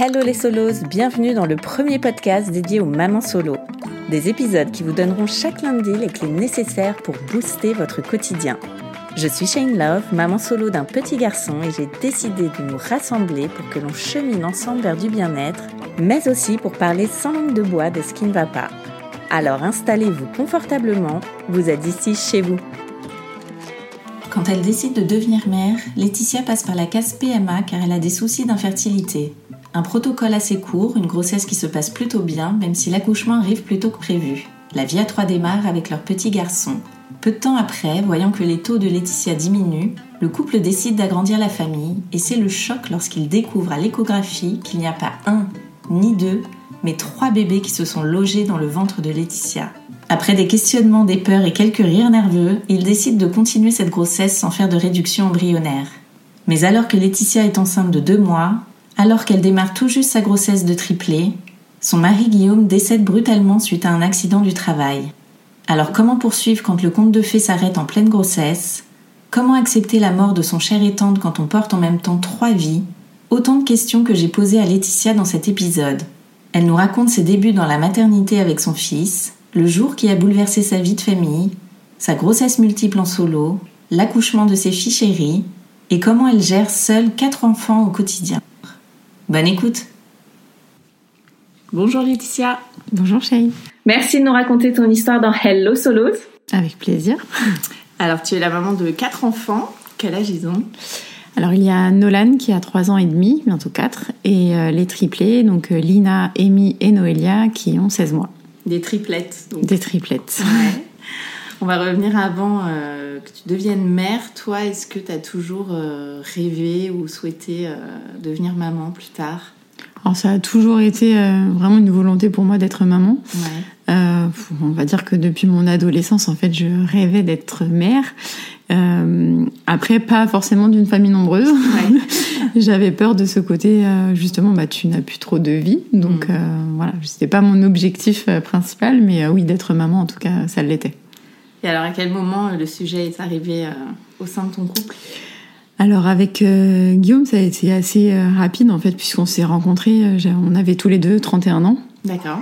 Hello les solos, bienvenue dans le premier podcast dédié aux mamans solo. Des épisodes qui vous donneront chaque lundi les clés nécessaires pour booster votre quotidien. Je suis Shane Love, maman solo d'un petit garçon et j'ai décidé de nous rassembler pour que l'on chemine ensemble vers du bien-être, mais aussi pour parler sans langue de bois de ce qui ne va pas. Alors installez-vous confortablement, vous êtes ici chez vous. Quand elle décide de devenir mère, Laetitia passe par la case PMA car elle a des soucis d'infertilité. Un protocole assez court, une grossesse qui se passe plutôt bien, même si l'accouchement arrive plus tôt que prévu. La vie à trois démarre avec leur petit garçon. Peu de temps après, voyant que les taux de Laetitia diminuent, le couple décide d'agrandir la famille et c'est le choc lorsqu'il découvre à l'échographie qu'il n'y a pas un ni deux, mais trois bébés qui se sont logés dans le ventre de Laetitia. Après des questionnements, des peurs et quelques rires nerveux, il décide de continuer cette grossesse sans faire de réduction embryonnaire. Mais alors que Laetitia est enceinte de deux mois, alors qu'elle démarre tout juste sa grossesse de triplé, son mari Guillaume décède brutalement suite à un accident du travail. Alors comment poursuivre quand le conte de fées s'arrête en pleine grossesse? Comment accepter la mort de son cher et quand on porte en même temps trois vies? Autant de questions que j'ai posées à Laetitia dans cet épisode. Elle nous raconte ses débuts dans la maternité avec son fils, le jour qui a bouleversé sa vie de famille, sa grossesse multiple en solo, l'accouchement de ses filles chéries, et comment elle gère seule quatre enfants au quotidien. Bonne écoute. Bonjour Laetitia. Bonjour Shay. Merci de nous raconter ton histoire dans Hello Solos. Avec plaisir. Alors tu es la maman de quatre enfants. Quel âge ils ont? Alors il y a Nolan qui a 3 ans et demi, bientôt 4, et euh, les triplés, donc euh, Lina, Amy et Noélia qui ont 16 mois. Des triplettes. Donc. Des triplettes. Ouais. On va revenir avant euh, que tu deviennes mère. Toi, est-ce que tu as toujours euh, rêvé ou souhaité euh, devenir maman plus tard? Alors ça a toujours été vraiment une volonté pour moi d'être maman. Ouais. On va dire que depuis mon adolescence, en fait, je rêvais d'être mère. Après, pas forcément d'une famille nombreuse. Ouais. J'avais peur de ce côté, justement, bah, tu n'as plus trop de vie. Donc Mm. euh, voilà, c'était pas mon objectif principal, mais oui, d'être maman, en tout cas, ça l'était. Et alors, à quel moment euh, le sujet est arrivé euh, au sein de ton couple? Alors avec euh, Guillaume, ça a été assez euh, rapide en fait, puisqu'on s'est rencontrés, on avait tous les deux 31 ans. D'accord.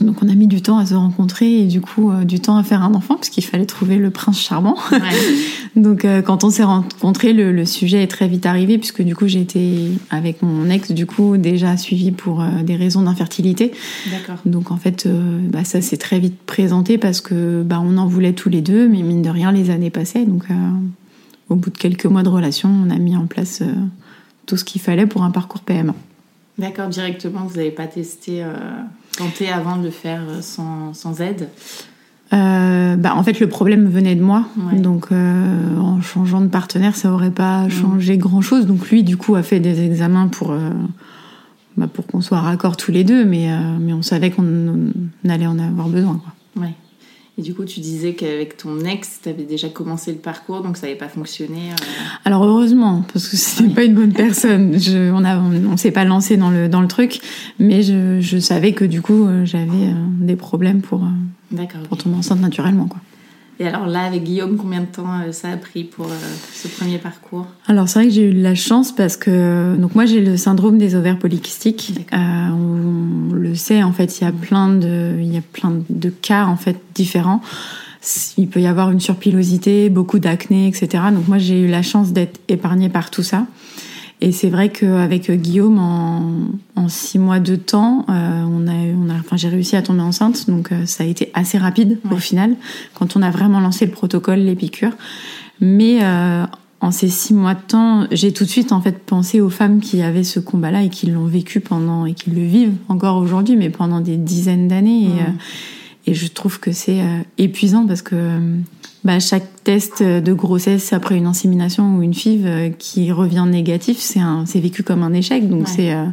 Donc on a mis du temps à se rencontrer et du coup euh, du temps à faire un enfant, puisqu'il fallait trouver le prince charmant. Ouais. Donc euh, quand on s'est rencontrés, le, le sujet est très vite arrivé, puisque du coup j'ai été avec mon ex du coup déjà suivi pour euh, des raisons d'infertilité. D'accord. Donc en fait, bah, ça s'est très vite présenté parce que bah, on en voulait tous les deux, mais mine de rien, les années passaient. Donc au bout de quelques mois de relation, on a mis en place tout ce qu'il fallait pour un parcours PMA. D'accord, directement, vous n'avez pas testé, tenté avant de le faire euh, sans, sans aide Euh, bah, en fait, le problème venait de moi. Ouais. Donc euh, en changeant de partenaire, ça aurait pas Mm. changé grand-chose. Donc lui, du coup, a fait des examens pour, euh, bah, pour qu'on soit raccord tous les deux, mais, mais on savait qu'on on allait en avoir besoin. Quoi. Ouais. Et du coup, tu disais qu'avec ton ex, tu avais déjà commencé le parcours, donc ça n'avait pas fonctionné. euh, Alors heureusement, parce que c'était Oui. pas une bonne personne. Je, on on s'est pas lancé dans le dans le truc, mais je, je savais que du coup euh, j'avais euh, des problèmes pour euh, pour tomber enceinte naturellement quoi. Et alors là, avec Guillaume, combien de temps euh, ça a pris pour euh, ce premier parcours? Alors c'est vrai que j'ai eu de la chance parce que donc moi j'ai le syndrome des ovaires polykystiques. Euh, on, le sait en fait, il y a plein de il y a plein de cas en fait différents. Il peut y avoir une surpilosité, beaucoup d'acné, etc. Donc moi j'ai eu la chance d'être épargnée par tout ça. Et c'est vrai qu'avec Guillaume, en, six mois de temps, euh, on a, on a, enfin, j'ai réussi à tomber enceinte, donc euh, ça a été assez rapide au final, quand on a vraiment lancé le protocole, les piqûres. Mais euh, en ces six mois de temps, j'ai tout de suite en fait pensé aux femmes qui avaient ce combat-là et qui l'ont vécu pendant et qui le vivent encore aujourd'hui, mais pendant des dizaines d'années. Et, et, je trouve que c'est épuisant parce que bah, chaque test de grossesse après une insémination ou une FIV euh, qui revient négatif, c'est vécu comme un échec. Donc c'est euh,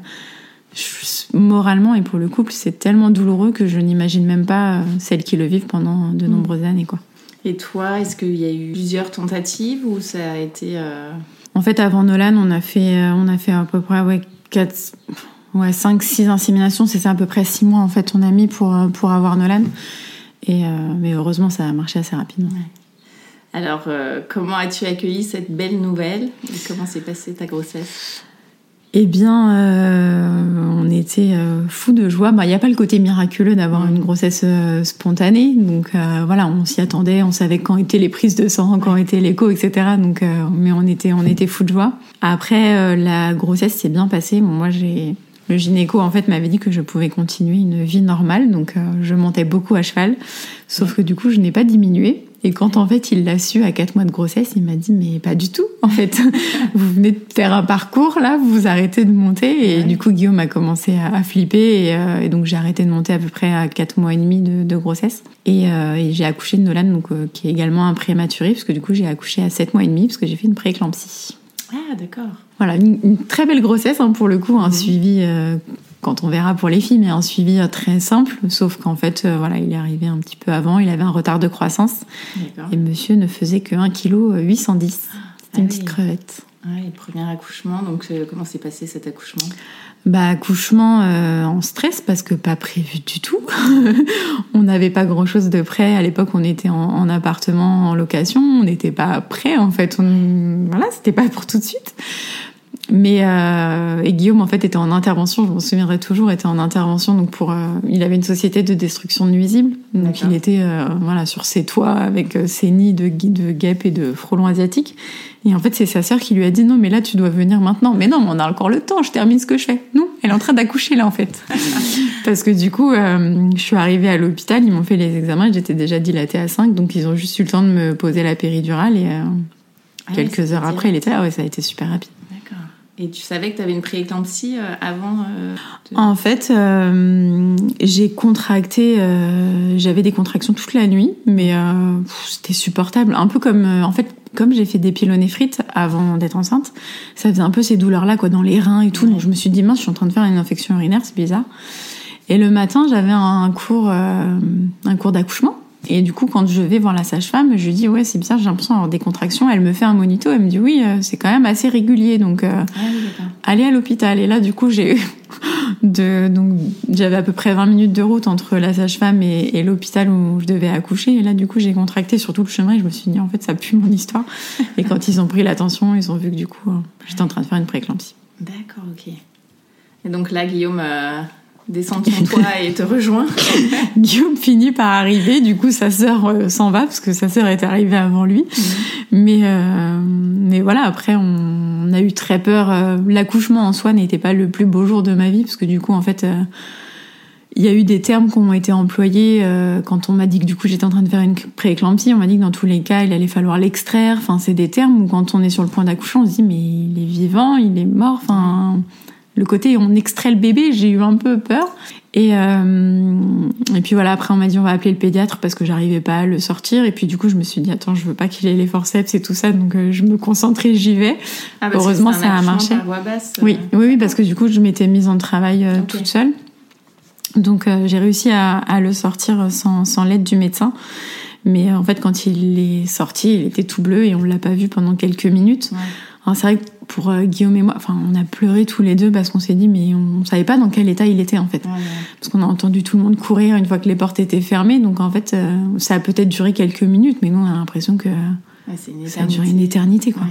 moralement et pour le couple, c'est tellement douloureux que je n'imagine même pas euh, celles qui le vivent pendant de mm. nombreuses années, quoi. Et toi, est-ce qu'il y a eu plusieurs tentatives ou ça a été En fait, avant Nolan, on a fait, on a fait à peu près ouais, 4, ouais, 5, 6 inséminations. C'est à peu près 6 mois en fait, on a mis pour, pour avoir Nolan. Et, mais heureusement, ça a marché assez rapidement. Alors, euh, comment as-tu accueilli cette belle nouvelle et comment s'est passée ta grossesse? Eh bien, euh, on était euh, fous de joie. Bah, il n'y a pas le côté miraculeux d'avoir une grossesse spontanée. Donc voilà, on s'y attendait, on savait quand étaient les prises de sang, quand étaient l'écho, etc. Donc, mais on était, on était fous de joie. Après, la grossesse s'est bien passée. moi, j'ai le gynéco en fait m'avait dit que je pouvais continuer une vie normale, donc je montais beaucoup à cheval. Sauf que du coup, je n'ai pas diminué. Et quand en fait il l'a su à 4 mois de grossesse, il m'a dit mais pas du tout. En fait, vous venez de faire un parcours là, vous vous arrêtez de monter. Et du coup Guillaume a commencé à, flipper euh, et, donc j'ai arrêté de monter à peu près à 4 mois et demi de, grossesse. Euh, et, j'ai accouché de Nolan, donc euh, qui est également un prématuré, parce que du coup j'ai accouché à 7 mois et demi parce que j'ai fait une prééclampsie. Ah d'accord. Voilà, une, très belle grossesse hein, pour le coup, un mhm. suivi quand on verra pour les filles, mais un suivi euh, très simple, sauf qu'en fait, euh, voilà, il est arrivé un petit peu avant, il avait un retard de croissance, et monsieur ne faisait que 1 kg 810. C'était une ah petite crevette. Ouais, le premier accouchement, donc euh, comment s'est passé cet accouchement? Bah, accouchement en stress parce que pas prévu du tout. on n'avait pas grand chose de prêt. À l'époque, on était en, appartement, en location. On n'était pas prêt en fait. On, voilà, c'était pas pour tout de suite. Mais euh, et Guillaume en fait était en intervention, je m'en souviendrai toujours, était en intervention donc pour euh, il avait une société de destruction de nuisibles, donc il était euh, voilà sur ses toits avec euh, ses nids de de guêpes et de frelons asiatiques. Et en fait c'est sa sœur qui lui a dit non mais là tu dois venir maintenant. Mais non, mais on a encore le temps, je termine ce que je fais. Non, elle est en train d'accoucher là en fait. Parce que du coup je suis arrivée à l'hôpital, ils m'ont fait les examens, j'étais déjà dilatée à 5, donc ils ont juste eu le temps de me poser la péridurale et ah quelques heures après il était là. Ouais, ça a été super rapide. Et tu savais que tu avais une prééclampsie euh, avant euh, En fait, euh, j'ai contracté, j'avais des contractions toute la nuit, mais c'était supportable. Un peu comme, en fait, comme j'ai fait des pyélonéphrite avant d'être enceinte, ça faisait un peu ces douleurs-là, quoi, dans les reins et tout. Donc je me suis dit, mince, je suis en train de faire une infection urinaire, c'est bizarre. Et le matin, j'avais un cours, un cours d'accouchement. Et du coup, quand je vais voir la sage-femme, je lui dis ouais, c'est bizarre, j'ai l'impression d'avoir des contractions. Elle me fait un monito, elle me dit oui, euh, c'est quand même assez régulier, donc euh, ah allez à l'hôpital. Et là, du coup, j'ai eu de donc j'avais à peu près 20 minutes de route entre la sage-femme et, l'hôpital où je devais accoucher. Et là, du coup, j'ai contracté sur tout le chemin et je me suis dit en fait, ça pue mon histoire. Et quand ils ont pris l'attention, ils ont vu que du coup, euh, j'étais en train de faire une préclampsie. D'accord, ok. Et donc là, Guillaume descend ton toit et te rejoint. Guillaume finit par arriver, du coup sa sœur euh, s'en va parce que sa sœur est arrivée avant lui. Mhm. Mais euh, mais voilà, après on, a eu très peur. Euh, l'accouchement en soi n'était pas le plus beau jour de ma vie parce que du coup en fait il y a eu des termes qui ont été employés quand on m'a dit que du coup j'étais en train de faire une prééclampsie. On m'a dit que dans tous les cas il allait falloir l'extraire. Enfin c'est des termes où quand on est sur le point d'accoucher on se dit mais il est vivant, il est mort. Enfin le côté on extrait le bébé, j'ai eu un peu peur. Et, euh, et puis voilà, après on m'a dit on va appeler le pédiatre parce que j'arrivais pas à le sortir. Et puis du coup je me suis dit attends je veux pas qu'il ait les forceps et tout ça, donc euh, je me concentrais, j'y vais. Ah, Heureusement ça a marché. basse, oui, oui, oui, parce que du coup je m'étais mise en travail euh, toute seule. Donc j'ai réussi à, à, le sortir sans, sans l'aide du médecin. Mais en fait quand il est sorti, il était tout bleu et on l'a pas vu pendant quelques minutes. Ouais. C'est vrai que pour euh, Guillaume et moi, enfin, on a pleuré tous les deux parce qu'on s'est dit, mais on, savait pas dans quel état il était en fait. Parce qu'on a entendu tout le monde courir une fois que les portes étaient fermées. Donc en fait, euh, ça a peut-être duré quelques minutes, mais nous, on a l'impression que ça a duré une éternité, quoi.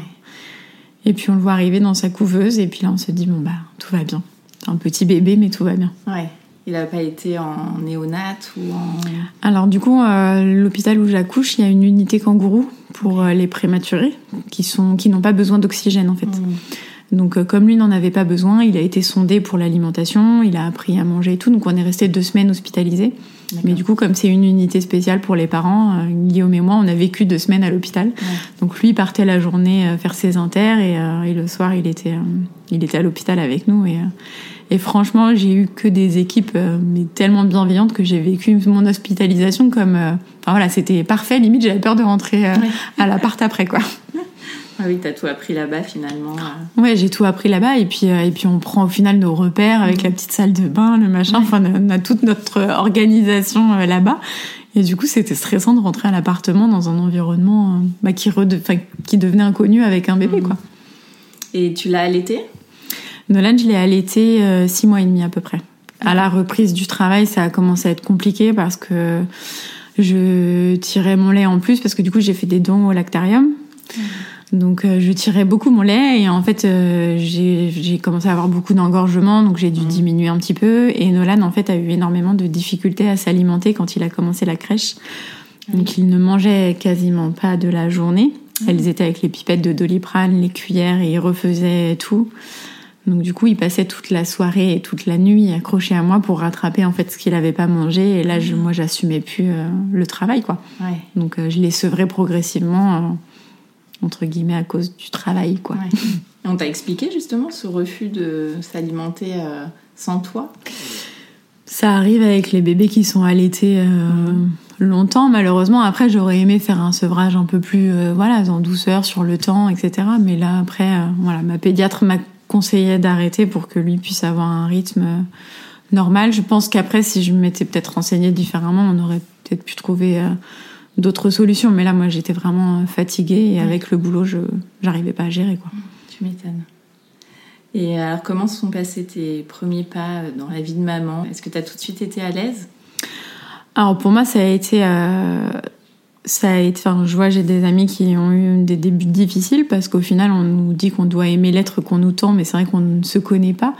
Et puis on le voit arriver dans sa couveuse, et puis là, on se dit, bon, bah, tout va bien. C'est un petit bébé, mais tout va bien. Ouais. Il n'a pas été en néonat ou en... Alors du coup, euh, l'hôpital où j'accouche, il y a une unité kangourou pour euh, les prématurés qui sont qui n'ont pas besoin d'oxygène en fait. Mmh. Donc comme lui n'en avait pas besoin, il a été sondé pour l'alimentation, il a appris à manger et tout. Donc on est resté deux semaines hospitalisés. Mais du coup, comme c'est une unité spéciale pour les parents, Guillaume et moi, on a vécu deux semaines à l'hôpital. Donc lui partait la journée faire ses inters et, et le soir il était il était à l'hôpital avec nous et et franchement, j'ai eu que des équipes euh, mais tellement bienveillantes que j'ai vécu mon hospitalisation comme, euh, enfin voilà, c'était parfait. Limite, j'avais peur de rentrer euh, à l'appart après, quoi. Ah oui, t'as tout appris là-bas finalement. Ouais, j'ai tout appris là-bas et puis et puis on prend au final nos repères avec la petite salle de bain, le machin. Enfin, on a toute notre organisation là-bas. Et du coup, c'était stressant de rentrer à l'appartement dans un environnement bah, qui, qui devenait inconnu avec un bébé, mmh. quoi. Et tu l'as allaité? Nolan, je l'ai allaité euh, six mois et demi à peu près. À la reprise du travail, ça a commencé à être compliqué parce que je tirais mon lait en plus parce que du coup j'ai fait des dons au lactarium. Donc euh, je tirais beaucoup mon lait et en fait euh, j'ai commencé à avoir beaucoup d'engorgement donc j'ai dû mmh. diminuer un petit peu et Nolan en fait a eu énormément de difficultés à s'alimenter quand il a commencé la crèche. Donc il ne mangeait quasiment pas de la journée. Elles étaient avec les pipettes de doliprane, les cuillères et il refaisait tout. Donc du coup, il passait toute la soirée et toute la nuit accroché à moi pour rattraper en fait ce qu'il n'avait pas mangé. Et là, je, moi, j'assumais plus euh, le travail, quoi. Ouais. Donc euh, je l'ai sevré progressivement, euh, entre guillemets, à cause du travail, quoi. Ouais. On t'a expliqué justement ce refus de s'alimenter sans toi? Ça arrive avec les bébés qui sont allaités. longtemps malheureusement après j'aurais aimé faire un sevrage un peu plus voilà en douceur sur le temps etc mais là après voilà ma pédiatre m'a conseillait d'arrêter pour que lui puisse avoir un rythme normal. Je pense qu'après, si je m'étais peut-être renseignée différemment, on aurait peut-être pu trouver euh, d'autres solutions. Mais là, moi, j'étais vraiment fatiguée et avec le boulot, je n'arrivais pas à gérer. Quoi. Tu m'étonnes. Et alors, comment se sont passés tes premiers pas dans la vie de maman? Est-ce que tu as tout de suite été à l'aise? Alors, pour moi, ça a été euh, ça a été, enfin, je vois, j'ai des amis qui ont eu des débuts difficiles parce qu'au final, on nous dit qu'on doit aimer l'être qu'on nous tend, mais c'est vrai qu'on ne se connaît pas.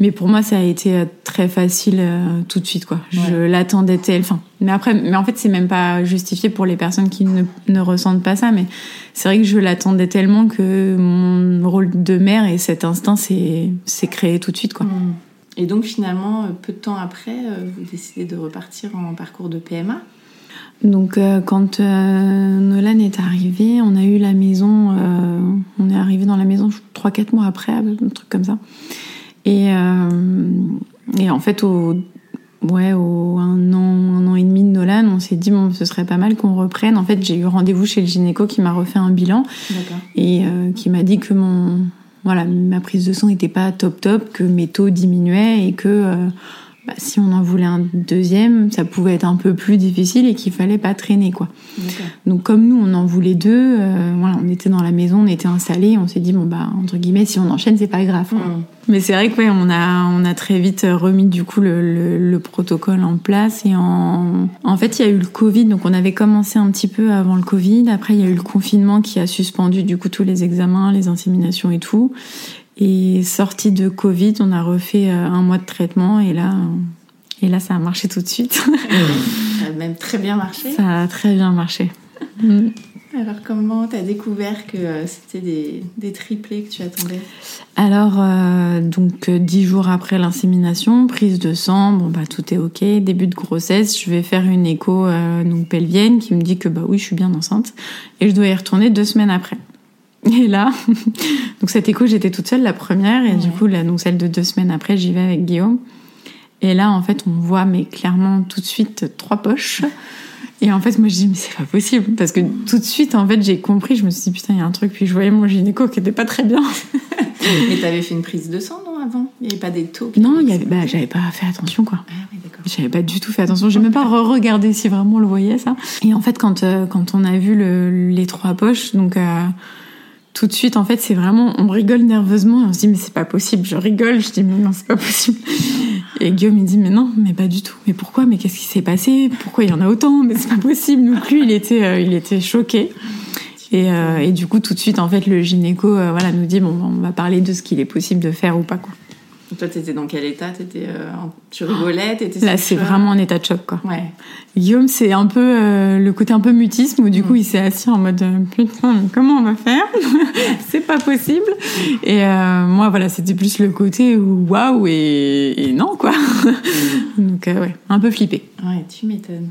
Mais pour moi, ça a été euh, très facile euh, tout de suite, quoi. Je l'attendais tel, enfin. Mais après, mais en fait, c'est même pas justifié pour les personnes qui ne, ne ressentent pas ça, mais c'est vrai que je l'attendais tellement que mon rôle de mère et cet instinct s'est créé tout de suite, quoi. Et donc, finalement, peu de temps après, euh, vous décidez de repartir en parcours de PMA. Donc euh, quand euh, Nolan est arrivé, on a eu la maison, euh, on est arrivé dans la maison 3-4 mois après, un truc comme ça. Et, et en fait, au, ouais, au un an, un an et demi de Nolan, on s'est dit bon, ce serait pas mal qu'on reprenne. En fait, j'ai eu rendez-vous chez le gynéco qui m'a refait un bilan et qui m'a dit que mon, voilà, ma prise de sang n'était pas top top, que mes taux diminuaient et que bah, si on en voulait un deuxième, ça pouvait être un peu plus difficile et qu'il fallait pas traîner quoi. Donc comme nous on en voulait deux, euh, voilà, on était dans la maison, on était installés, on s'est dit bon bah entre guillemets si on enchaîne c'est pas grave. Mm. Mais c'est vrai que on a on a très vite remis du coup le, le, protocole en place et en en fait il y a eu le Covid donc on avait commencé un petit peu avant le Covid. Après il y a eu le confinement qui a suspendu du coup tous les examens, les inséminations et tout. Et sorti de Covid, on a refait euh, un mois de traitement et là, et là, ça a marché tout de suite. ça a même très bien marché. Ça a très bien marché. Alors comment tu as découvert que euh, c'était des, des, triplés que tu attendais? Alors euh, donc dix jours après l'insémination, prise de sang, bon bah tout est ok, début de grossesse, je vais faire une écho donc pelvienne qui me dit que bah oui je suis bien enceinte et je dois y retourner deux semaines après. Et là, donc cette écho, j'étais toute seule la première, et du coup, là, donc celle de deux semaines après, j'y vais avec Guillaume. Et là, en fait, on voit, mais clairement, tout de suite, trois poches. Et en fait, moi, je dis, mais c'est pas possible. Parce que tout de suite, en fait, j'ai compris, je me suis dit, putain, il y a un truc. Puis je voyais mon gynéco qui était pas très bien. mais t'avais fait une prise de sang, non, avant? Il y avait pas des taux? Non, y avait, bah, j'avais pas fait attention, quoi. Ah, oui, j'avais pas du tout fait attention. J'ai même pas re-regardé si vraiment on le voyait, ça. Et en fait, quand, euh, quand on a vu le, les trois poches, donc, euh, tout de suite, en fait, c'est vraiment, on rigole nerveusement et on se dit, mais c'est pas possible. Je rigole, je dis, mais non, c'est pas possible. Et Guillaume, il dit, mais non, mais pas du tout. Mais pourquoi? Mais qu'est-ce qui s'est passé? Pourquoi il y en a autant? Mais c'est pas possible. Donc lui, il était, euh, il était choqué. Et, euh, et, du coup, tout de suite, en fait, le gynéco, euh, voilà, nous dit, bon, on va parler de ce qu'il est possible de faire ou pas, quoi. Toi, t'étais dans quel état? T'étais, euh, Tu rigolais? Là, c'est vraiment un état de choc, quoi. Ouais. Guillaume, c'est un peu euh, le côté un peu mutisme où du coup, mm. il s'est assis en mode euh, putain, comment on va faire? C'est pas possible. Et moi, voilà, c'était plus le côté waouh et, non, quoi. Mm. donc, ouais, un peu flippé. Ouais, tu m'étonnes.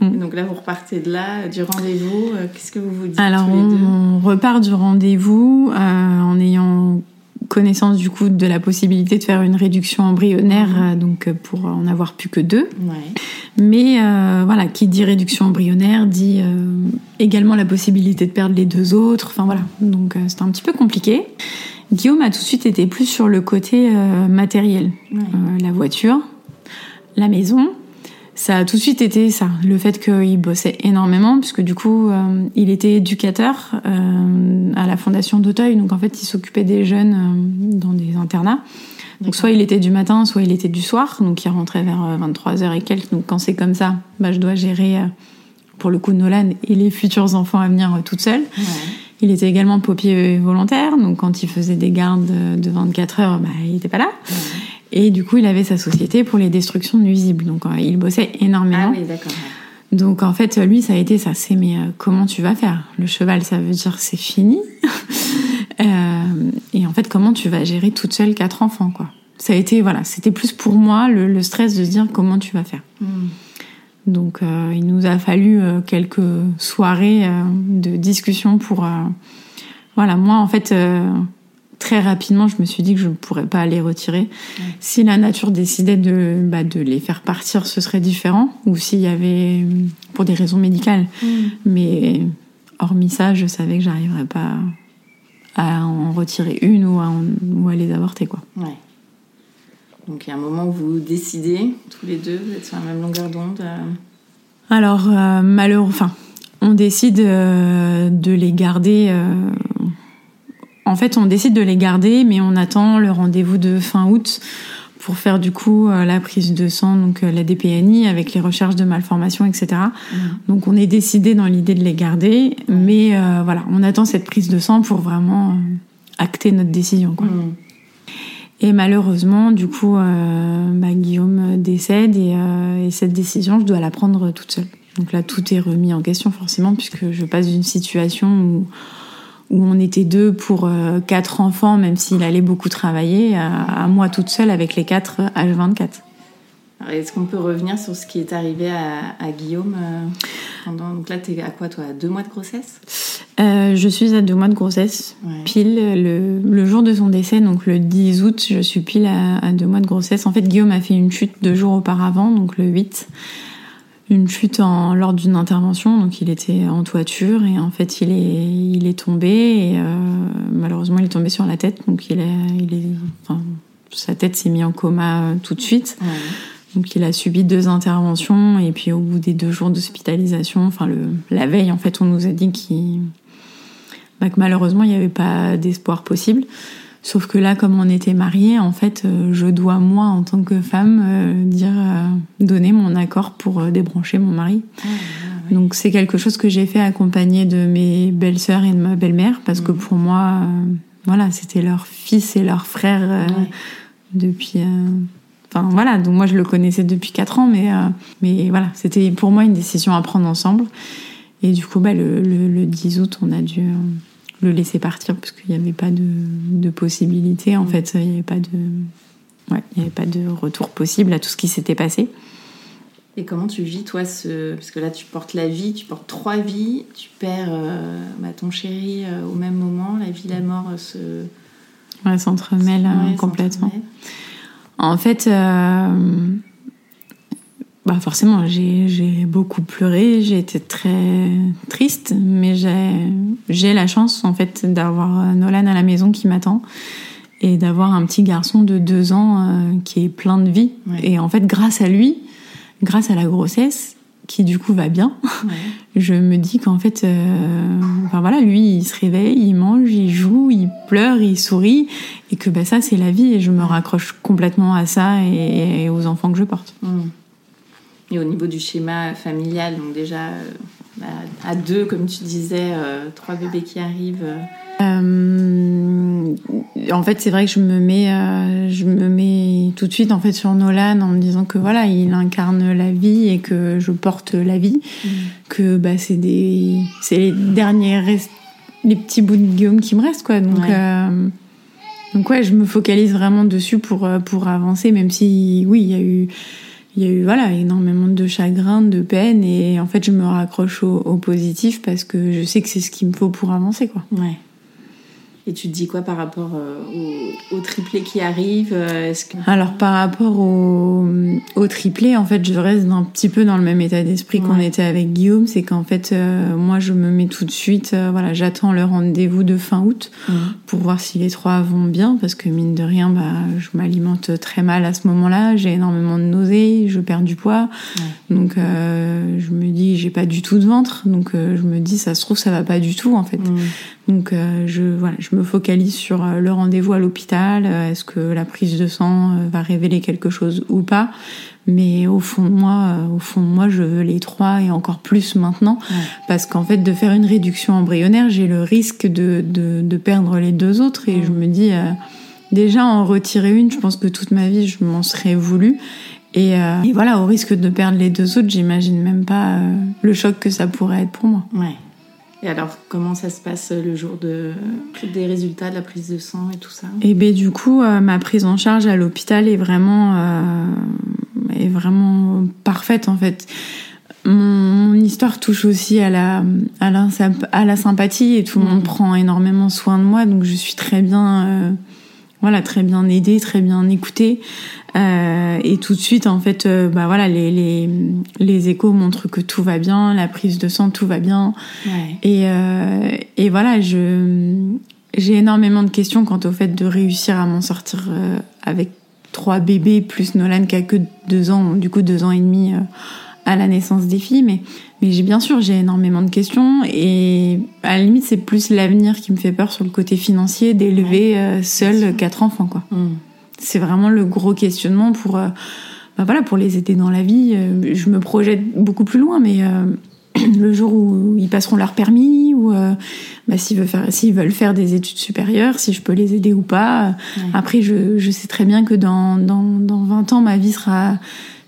Mm. Donc là, vous repartez de là, du rendez-vous. Qu'est-ce que vous vous dites Alors, tous les deux? on repart du rendez-vous en ayant connaissance du coup de la possibilité de faire une réduction embryonnaire, mhm. euh, donc euh, pour en avoir plus que deux. Mais euh, voilà, qui dit réduction embryonnaire dit également la possibilité de perdre les deux autres. Enfin voilà, donc c'était un petit peu compliqué. Guillaume a tout de suite été plus sur le côté matériel, la voiture, la maison, ça a tout de suite été ça, le fait qu'il bossait énormément, puisque du coup, euh, il était éducateur euh, à la Fondation d'Auteuil, donc en fait, il s'occupait des jeunes euh, dans des internats. Donc soit il était du matin, soit il était du soir, donc il rentrait vers 23h et quelques. Donc quand c'est comme ça, bah, je dois gérer, pour le coup, Nolan et les futurs enfants à venir toute seule. Il était également paupier volontaire, donc quand il faisait des gardes de 24 heures, bah, il n'était pas là. Et du coup, il avait sa société pour les destructions nuisibles. Donc, euh, il bossait énormément. Ah oui, d'accord. Donc, en fait, lui, ça a été ça. C'est, mais euh, comment tu vas faire? Le cheval, ça veut dire c'est fini? euh, et en fait, comment tu vas gérer toute seule quatre enfants, quoi? Ça a été, voilà, c'était plus pour moi le, stress de se dire comment tu vas faire. Hmm. Donc, euh, il nous a fallu quelques soirées de discussion pour, voilà, moi, en fait très rapidement, je me suis dit que je ne pourrais pas les retirer. Si la nature décidait de, bah, de les faire partir, ce serait différent. Ou s'il y avait, pour des raisons médicales. Mm. Mais hormis ça, je savais que j'arriverais pas à en retirer une ou à, ou à les avorter. Quoi. Ouais. Donc il y a un moment où vous décidez, tous les deux, vous êtes sur la même longueur d'onde euh. Alors, euh, malheureusement, enfin, on décide euh, de les garder en fait, on décide de les garder, mais on attend le rendez-vous de fin août pour faire du coup euh, la prise de sang, donc euh, la DPNI avec les recherches de malformations, etc. Mmh. Donc on est décidé dans l'idée de les garder, mais euh, voilà, on attend cette prise de sang pour vraiment acter notre décision. Quoi. Mmh. Et malheureusement, du coup, bah, Guillaume décède et, et, cette décision, je dois la prendre toute seule. Donc là, tout est remis en question forcément, puisque je passe d'une situation où où on était deux pour euh, quatre enfants, même s'il allait beaucoup travailler, à, moi toute seule avec les quatre H24. Est-ce qu'on peut revenir sur ce qui est arrivé à, Guillaume euh, pendant... Donc là, tu es à quoi, toi À deux mois de grossesse? Euh, Je suis à deux mois de grossesse, pile le, jour de son décès, donc le 10 août, je suis pile à, à, deux mois de grossesse. En fait, Guillaume a fait une chute deux jours auparavant, donc le 8 une chute en, lors d'une intervention. Donc il était en toiture et en fait il est, il est tombé et euh, malheureusement il est tombé sur la tête. Donc il est, il est, enfin, sa tête s'est mise en coma euh, tout de suite. Donc il a subi deux interventions et puis au bout des deux jours d'hospitalisation, enfin le, la veille en fait on nous a dit qu'il, bah, que malheureusement il n'y avait pas d'espoir possible. Sauf que là, comme on était mariés, en fait, euh, je dois moi, en tant que femme, euh, dire euh, donner mon accord pour débrancher mon mari. Ah, Donc c'est quelque chose que j'ai fait accompagné de mes belles-sœurs et de ma belle-mère parce que mhm. pour moi, voilà, c'était leur fils et leur frère depuis. Enfin voilà, donc moi je le connaissais depuis 4 ans, mais mais voilà, c'était pour moi une décision à prendre ensemble. Et du coup, bah, le, le, le 10 août, on a dû le laisser partir parce qu'il n'y avait pas de, de possibilité. En mm. fait, il n'y avait pas de, ouais, il y avait pas de retour possible à tout ce qui s'était passé. Et comment tu vis, toi, ce... parce que là, tu portes la vie, tu portes trois vies, tu perds euh, bah, ton chéri euh, au même moment, la vie, la mort euh, se... Ouais, s'entremêlent complètement. En fait, bah forcément, j'ai beaucoup pleuré, j'ai été très triste, mais j'ai la chance en fait d'avoir Nolan à la maison qui m'attend et d'avoir un petit garçon de deux ans euh, qui est plein de vie. Et en fait, grâce à lui, grâce à la grossesse, qui du coup va bien, je me dis qu'en fait, euh, enfin voilà, lui, il se réveille, il mange, il joue, il pleure, il sourit, et que bah, ça, c'est la vie, et je me raccroche complètement à ça et, aux enfants que je porte. Mmh. Et au niveau du schéma familial, donc déjà euh, à deux, comme tu disais, euh, trois bébés qui arrivent. Euh, en fait, c'est vrai que je me mets, euh, je me mets tout de suite en fait sur Nolan en me disant que voilà, il incarne la vie et que je porte la vie, mm. que bah c'est des, c'est les derniers restes, les petits bouts de Guillaume qui me restent quoi. Donc euh, donc ouais, je me focalise vraiment dessus pour pour avancer, même si oui, il y a eu il y a eu voilà énormément de chagrin, de peine et en fait je me raccroche au, positif parce que je sais que c'est ce qu'il me faut pour avancer quoi. Et tu te dis quoi par rapport euh, au, triplé qui arrive euh, que... Alors par rapport au, au, triplé, en fait, je reste un petit peu dans le même état d'esprit qu'on était avec Guillaume. C'est qu'en fait, euh, moi, je me mets tout de suite, voilà, j'attends le rendez-vous de fin août mmh. pour voir si les trois vont bien, parce que mine de rien, bah, je m'alimente très mal à ce moment-là. J'ai énormément de nausées, je perds du poids, donc je me dis, j'ai pas du tout de ventre, donc je me dis, ça se trouve, ça va pas du tout, en fait. Donc euh, je voilà, je me focalise sur euh, le rendez-vous à l'hôpital. Euh, est-ce que la prise de sang va révéler quelque chose ou pas Mais au fond de moi, au fond de moi, je veux les trois et encore plus maintenant, parce qu'en fait, de faire une réduction embryonnaire, j'ai le risque de, de, de perdre les deux autres et je me dis déjà en retirer une, je pense que toute ma vie, je m'en serais voulu. Et, et, voilà, au risque de perdre les deux autres, j'imagine même pas le choc que ça pourrait être pour moi. Ouais. Et alors, comment ça se passe le jour de, des résultats de la prise de sang et tout ça Et eh ben du coup, euh, ma prise en charge à l'hôpital est vraiment euh, est vraiment parfaite en fait. Mon, histoire touche aussi à la à la, à la sympathie et tout le monde mmh. prend énormément soin de moi, donc je suis très bien euh, voilà très bien aidée, très bien écoutée. Euh, et tout de suite, en fait, euh, bah voilà, les, les, les, échos montrent que tout va bien, la prise de sang, tout va bien. Ouais. Et, euh, et voilà, je j'ai énormément de questions quant au fait de réussir à m'en sortir euh, avec trois bébés plus Nolan qui a que deux ans, du coup deux ans et demi euh, à la naissance des filles. Mais mais j'ai bien sûr j'ai énormément de questions et à la limite c'est plus l'avenir qui me fait peur sur le côté financier d'élever ouais. seul quatre enfants quoi. Mmh c'est vraiment le gros questionnement pour, euh, bah voilà, pour les aider dans la vie. Euh, je me projette beaucoup plus loin, mais euh, le jour où ils passeront leur permis ou bah, s'ils veulent faire s'ils veulent faire des études supérieures si je peux les aider ou pas après je, je sais très bien que dans, dans, dans 20 ans ma vie sera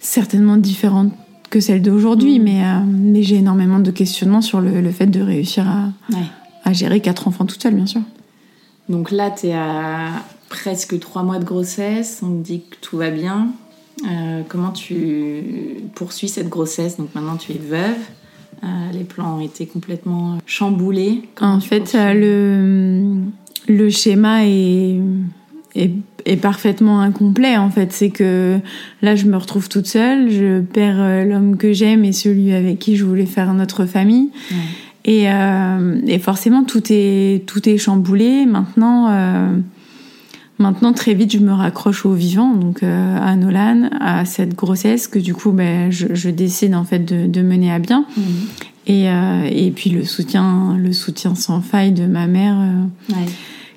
certainement différente que celle d'aujourd'hui mmh. mais mais j'ai énormément de questionnements sur le, le fait de réussir à, à gérer quatre enfants toute seule bien sûr donc là tu es à presque trois mois de grossesse, on te dit que tout va bien. Euh, comment tu poursuis cette grossesse? Donc maintenant tu es veuve. Euh, les plans ont été complètement chamboulés. en fait, euh, le, le schéma est, est, est, parfaitement incomplet. En fait, c'est que là, je me retrouve toute seule. Je perds l'homme que j'aime et celui avec qui je voulais faire notre famille. Et, et, forcément, tout est, tout est chamboulé. Maintenant, Maintenant, très vite, je me raccroche au vivant, donc euh, à Nolan, à cette grossesse que du coup, ben, je, je décide en fait de, de mener à bien. Mhm. Et, euh, et puis le soutien, le soutien sans faille de ma mère, euh, ouais.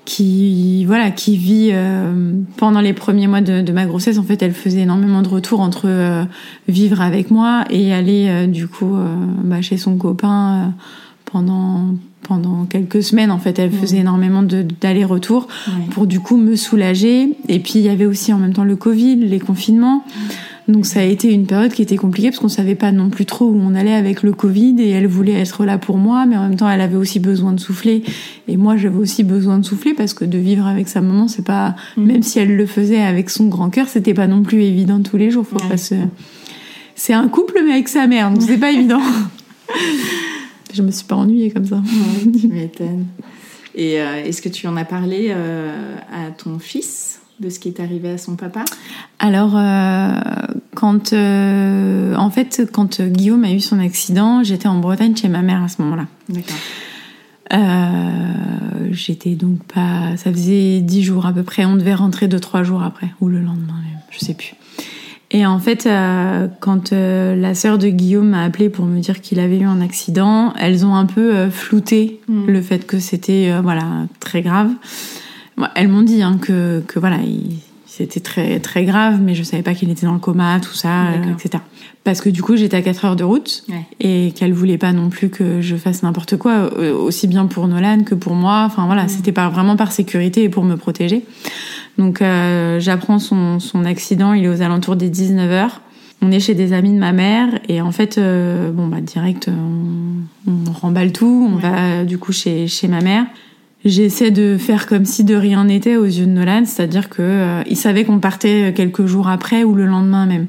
Qui voilà, qui vit euh, pendant les premiers mois de, de, ma grossesse. En fait, elle faisait énormément de retours entre euh, vivre avec moi et aller du coup bah, chez son copain pendant pendant quelques semaines en fait. Elle faisait énormément d'aller-retour pour du coup me soulager. Et puis il y avait aussi en même temps le Covid les confinements donc ça a été une période qui était compliquée parce qu'on savait pas non plus trop où on allait avec le Covid et elle voulait être là pour moi mais en même temps elle avait aussi besoin de souffler et moi j'avais aussi besoin de souffler parce que de vivre avec sa maman c'est pas mm. même si elle le faisait avec son grand cœur c'était pas non plus évident tous les jours faut pas se c'est un couple mais avec sa mère donc c'est pas évident Je me suis pas ennuyée comme ça. tu m'étonnes. Et euh, est-ce que tu en as parlé euh, à ton fils? De ce qui est arrivé à son papa Alors, euh, quand en fait, quand Guillaume a eu son accident, j'étais en Bretagne chez ma mère à ce moment-là. D'accord. j'étais donc pas. Ça faisait dix jours à peu près. On devait rentrer deux trois jours après ou le lendemain même. Je sais plus. Et en fait, euh, quand euh, la sœur de Guillaume m'a appelé pour me dire qu'il avait eu un accident, elles ont un peu euh, flouté mm. le fait que c'était voilà très grave. Elles m'ont dit hein, que, que voilà, il, c'était très très grave, mais je savais pas qu'il était dans le coma, tout ça, euh, etc. Parce que du coup, j'étais à 4 heures de route et qu'elle voulait pas non plus que je fasse n'importe quoi, euh, aussi bien pour Nolan que pour moi. Enfin voilà, c'était pas vraiment par sécurité et pour me protéger. Donc euh, j'apprends son, son accident, il est aux alentours des 19 heures. On est chez des amis de ma mère et en fait, bon bah direct, on, on remballe tout. On va du coup chez chez ma mère j'essaie de faire comme si de rien n'était aux yeux de Nolan, c'est-à-dire que euh, il savait qu'on partait quelques jours après ou le lendemain même.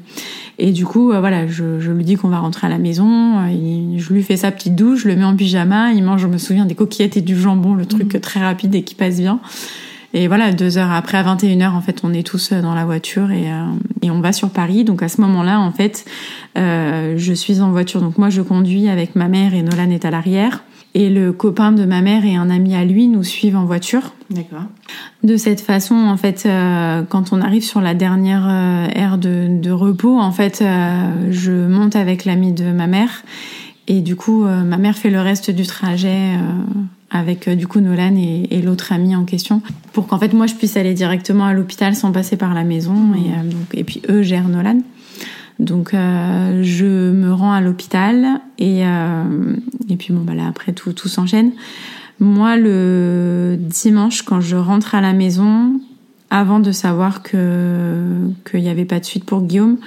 Et du coup, euh, voilà, je, je, lui dis qu'on va rentrer à la maison. Euh, je lui fais sa petite douche, je le mets en pyjama. Il mange, je me souviens, des coquillettes et du jambon, le truc mhm. très rapide et qui passe bien. Et voilà, deux heures après, à 21h, en fait, on est tous dans la voiture et, et on va sur Paris. Donc à ce moment-là, en fait, je suis en voiture. Donc moi, je conduis avec ma mère et Nolan est à l'arrière. Et le copain de ma mère et un ami à lui nous suivent en voiture. D'accord. De cette façon, en fait, euh, quand on arrive sur la dernière euh, ère de, de, repos, en fait, euh, je monte avec l'ami de ma mère. Et du coup, ma mère fait le reste du trajet avec du coup Nolan et, et l'autre ami en question, pour qu'en fait moi je puisse aller directement à l'hôpital sans passer par la maison. Et, donc, et puis eux gèrent Nolan. Donc euh, je me rends à l'hôpital et, euh, et puis bon bah là après tout, tout s'enchaîne. Moi le dimanche quand je rentre à la maison, avant de savoir que qu'il n'y avait pas de suite pour Guillaume,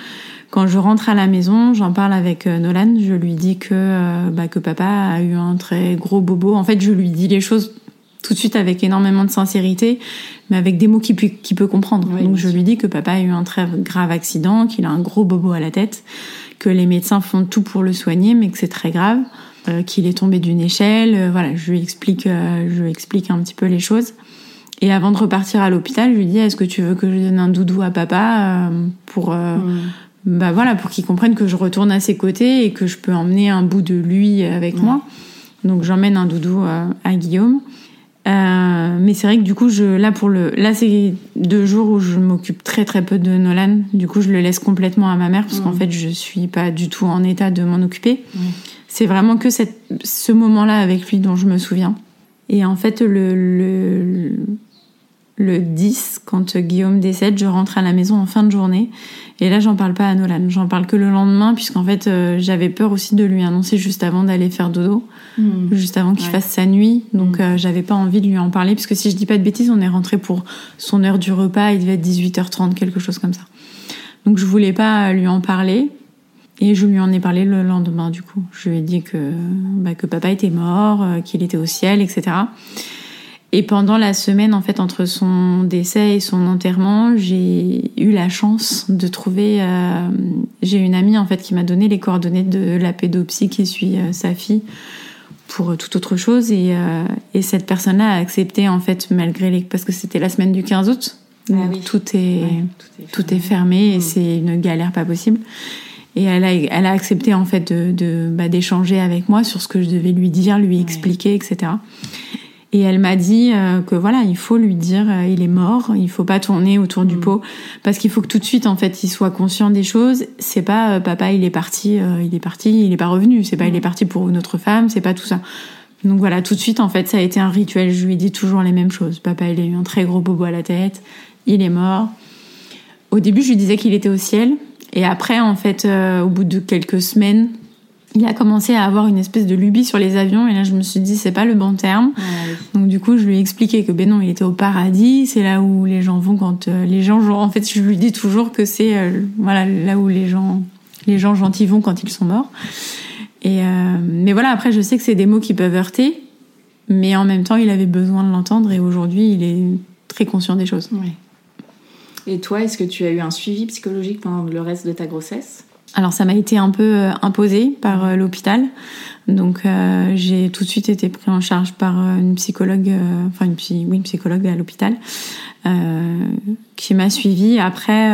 quand je rentre à la maison, j'en parle avec euh, Nolan, je lui dis que bah, que papa a eu un très gros bobo. En fait, je lui dis les choses tout de suite avec énormément de sincérité, mais avec des mots qu'il peut, peut comprendre. Donc je lui dis que papa a eu un très grave accident, qu'il a un gros bobo à la tête, que les médecins font tout pour le soigner, mais que c'est très grave, euh, qu'il est tombé d'une échelle. Euh, voilà, je lui explique, euh, je lui explique un petit peu les choses. Et avant de repartir à l'hôpital, je lui dis est-ce que tu veux que je donne un doudou à papa pour mm. bah voilà pour qu'il comprenne que je retourne à ses côtés et que je peux emmener un bout de lui avec moi. Donc j'emmène un doudou à Guillaume. Euh, mais c'est vrai que du coup, je, là pour le, là c'est deux jours où je m'occupe très très peu de Nolan. Du coup, je le laisse complètement à ma mère parce qu'en fait, je suis pas du tout en état de m'en occuper. C'est vraiment que cette, ce moment-là avec lui dont je me souviens. Et en fait, le, le, le 10, quand Guillaume décède, je rentre à la maison en fin de journée. Et là, j'en parle pas à Nolan. J'en parle que le lendemain, puisqu'en fait, euh, j'avais peur aussi de lui annoncer juste avant d'aller faire dodo, hmm. juste avant qu'il fasse sa nuit. Donc, euh, j'avais pas envie de lui en parler, puisque si je dis pas de bêtises, on est rentré pour son heure du repas. Il devait être 18h30, quelque chose comme ça. Donc, je voulais pas lui en parler. Et je lui en ai parlé le lendemain, du coup. Je lui ai dit que, bah, que papa était mort, euh, qu'il était au ciel, etc. Et pendant la semaine, en fait, entre son décès et son enterrement, j'ai eu la chance de trouver. Euh, j'ai une amie en fait qui m'a donné les coordonnées de la pédopsie qui suit euh, sa fille pour euh, toute autre chose et, et cette personne-là a accepté en fait malgré les parce que c'était la semaine du 15 août. Ah donc tout, est, tout, est fermé, et mm. c'est une galère pas possible. Et elle a, elle a accepté en fait de, de bah, d'échanger avec moi sur ce que je devais lui dire, lui expliquer, etc. Et elle m'a dit euh, que voilà, il faut lui dire euh, il est mort, il faut pas tourner autour du mm. pot parce qu'il faut que tout de suite en fait il soit conscient des choses. C'est pas euh, papa il est parti, il est parti, il est pas revenu. C'est pas il est mm. parti pour une autre femme, c'est pas tout ça. Donc voilà, tout de suite en fait ça a été un rituel. Je lui ai dit toujours les mêmes choses. Papa il a eu un très gros bobo à la tête, il est mort. Au début je lui disais qu'il était au ciel et après en fait au bout de quelques semaines il a commencé à avoir une espèce de lubie sur les avions et là je me suis dit c'est pas le bon terme. Donc du coup je lui ai expliqué que ben non il était au paradis, c'est là où les gens vont quand euh, les gens en fait je lui dis toujours que c'est euh, voilà là où les gens les gens gentils vont quand ils sont morts. Et euh, mais voilà après je sais que c'est des mots qui peuvent heurter, mais en même temps il avait besoin de l'entendre et aujourd'hui il est très conscient des choses. Et toi est-ce que tu as eu un suivi psychologique pendant le reste de ta grossesse? Alors ça m'a été un peu euh, imposé par euh, l'hôpital. Donc euh, j'ai tout de suite été pris en charge par une psychologue, enfin une, psy, une psychologue à l'hôpital, qui m'a suivie. Après,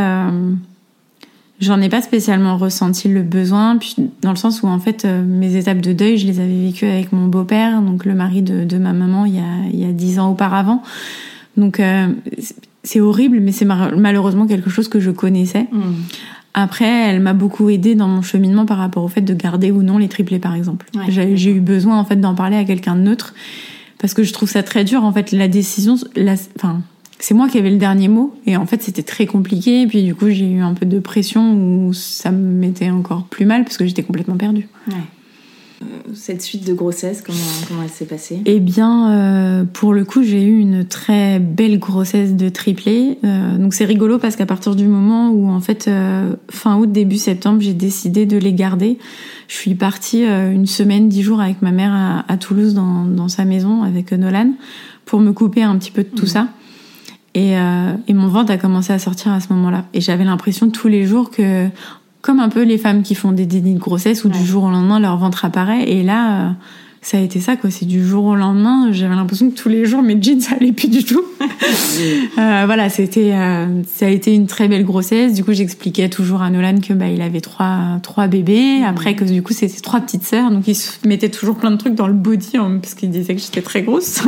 j'en ai pas spécialement ressenti le besoin, puis dans le sens où en fait mes étapes de deuil, je les avais vécues avec mon beau-père, donc le mari de, ma maman, il y a il y a dix ans auparavant. Donc c'est horrible, mais c'est malheureusement quelque chose que je connaissais. Mmh. Après, elle m'a beaucoup aidée dans mon cheminement par rapport au fait de garder ou non les triplés, par exemple. j'ai eu besoin en fait d'en parler à quelqu'un de neutre parce que je trouve ça très dur. En fait, la décision, la, enfin, c'est moi qui avais le dernier mot. Et en fait, c'était très compliqué. Et puis, du coup, j'ai eu un peu de pression où ça me mettait encore plus mal parce que j'étais complètement perdue. Ouais. Cette suite de grossesse, comment, comment elle s'est passée? Eh bien, euh, pour le coup, j'ai eu une très belle grossesse de triplé. Euh, donc c'est rigolo parce qu'à partir du moment où, en fait, euh, fin août, début septembre, j'ai décidé de les garder. Je suis partie une semaine, dix jours avec ma mère à, à Toulouse dans, dans, sa maison avec Nolan pour me couper un petit peu de tout mmh. ça. Et, et, mon ventre a commencé à sortir à ce moment-là. Et j'avais l'impression tous les jours que, comme un peu les femmes qui font des dénis de grossesse où ouais. du jour au lendemain leur ventre apparaît. Et là, euh, ça a été ça, quoi. C'est du jour au lendemain. J'avais l'impression que tous les jours mes jeans ça allait plus du tout. euh, voilà, c'était, euh, ça a été une très belle grossesse. Du coup, j'expliquais toujours à Nolan que bah il avait trois trois bébés. Mmh. Après que du coup c'était trois petites sœurs, donc il se mettait toujours plein de trucs dans le body hein, parce qu'il disait que j'étais très grosse.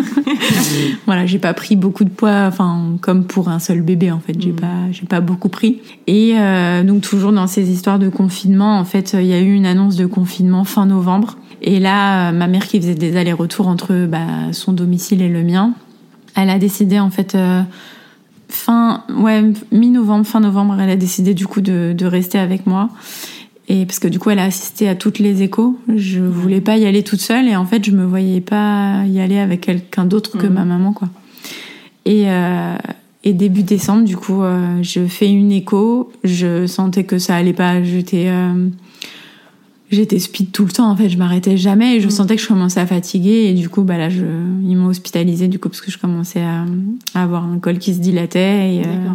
voilà, j'ai pas pris beaucoup de poids, enfin comme pour un seul bébé en fait. J'ai mmh. pas j'ai pas beaucoup pris. Et euh, donc toujours dans ces histoires de confinement, en fait, il y a eu une annonce de confinement fin novembre. Et là, ma mère qui faisait des allers-retours entre bah, son domicile et le mien, elle a décidé en fait euh, fin ouais mi-novembre, fin novembre, elle a décidé du coup de, de, rester avec moi. Et parce que du coup, elle a assisté à toutes les échos. Je voulais pas y aller toute seule et en fait, je me voyais pas y aller avec quelqu'un d'autre que mmh. ma maman quoi. Et euh, et début décembre, du coup, euh, je fais une écho. Je sentais que ça allait pas. J'étais euh, j'étais speed tout le temps en fait je m'arrêtais jamais et je mmh. sentais que je commençais à fatiguer et du coup bah là je ils m'ont hospitalisé du coup parce que je commençais à, à, avoir un col qui se dilatait et euh...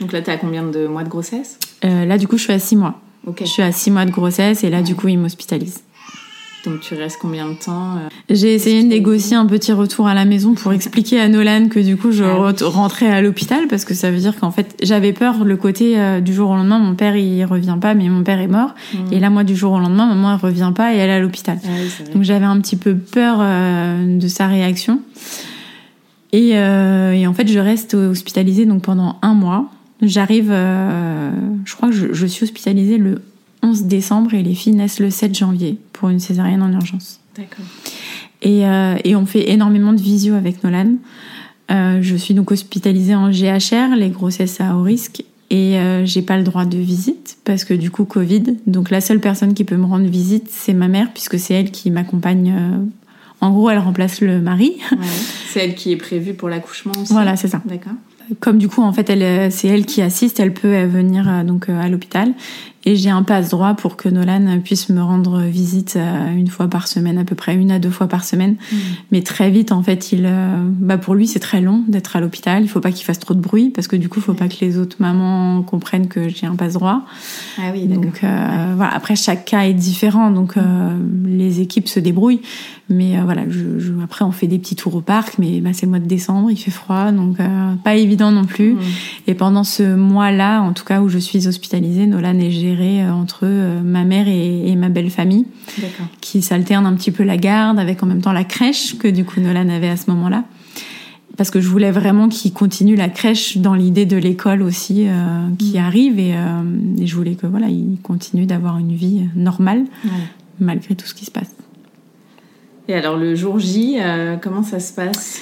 donc là t'es à combien de mois de grossesse? euh, là du coup je suis à six mois okay. je suis à six mois de grossesse et là ouais. du coup ils m'hospitalisent donc tu restes combien de temps euh, J'ai essayé de négocier un petit retour à la maison pour expliquer à Nolan que du coup je ah, rentrais à l'hôpital parce que ça veut dire qu'en fait j'avais peur le côté euh, du jour au lendemain mon père il revient pas mais mon père est mort mmh. et là moi du jour au lendemain maman elle revient pas et elle est à l'hôpital. Ah, oui, donc j'avais un petit peu peur euh, de sa réaction et, euh, et, en fait je reste hospitalisée donc pendant un mois. J'arrive, euh, je crois que je, je suis hospitalisée le 11 décembre et les filles naissent le 7 janvier pour une césarienne en urgence. D'accord. Et, euh, et, on fait énormément de visio avec Nolan. Euh, je suis donc hospitalisée en GHR, les grossesses à haut risque, et euh, j'ai pas le droit de visite parce que du coup Covid. Donc la seule personne qui peut me rendre visite, c'est ma mère puisque c'est elle qui m'accompagne. Euh, en gros, elle remplace le mari. Ouais. C'est elle qui est prévue pour l'accouchement aussi. Voilà, c'est ça. D'accord comme du coup en fait elle c'est elle qui assiste, elle peut venir donc à l'hôpital et j'ai un passe droit pour que Nolan puisse me rendre visite euh, une fois par semaine à peu près une à deux fois par semaine. Mmh. Mais très vite en fait il euh, bah pour lui c'est très long d'être à l'hôpital, il faut pas qu'il fasse trop de bruit parce que du coup il faut pas que les autres mamans comprennent que j'ai un passe droit. Ah oui, donc euh, voilà après chaque cas est différent donc euh, les équipes se débrouillent mais euh, voilà je, je, après on fait des petits tours au parc mais bah, c'est le mois de décembre il fait froid donc pas évident non plus. Mmh. Et pendant ce mois-là en tout cas où je suis hospitalisée Nolan est géré entre ma mère et, et ma belle famille qui s'alterne un petit peu la garde avec en même temps la crèche que du coup Nolan avait à ce moment-là parce que je voulais vraiment qu'il continue la crèche dans l'idée de l'école aussi euh, qui mmh. arrive et, euh, et, je voulais que voilà il continue d'avoir une vie normale ouais. malgré tout ce qui se passe. Et alors le jour J, euh, comment ça se passe?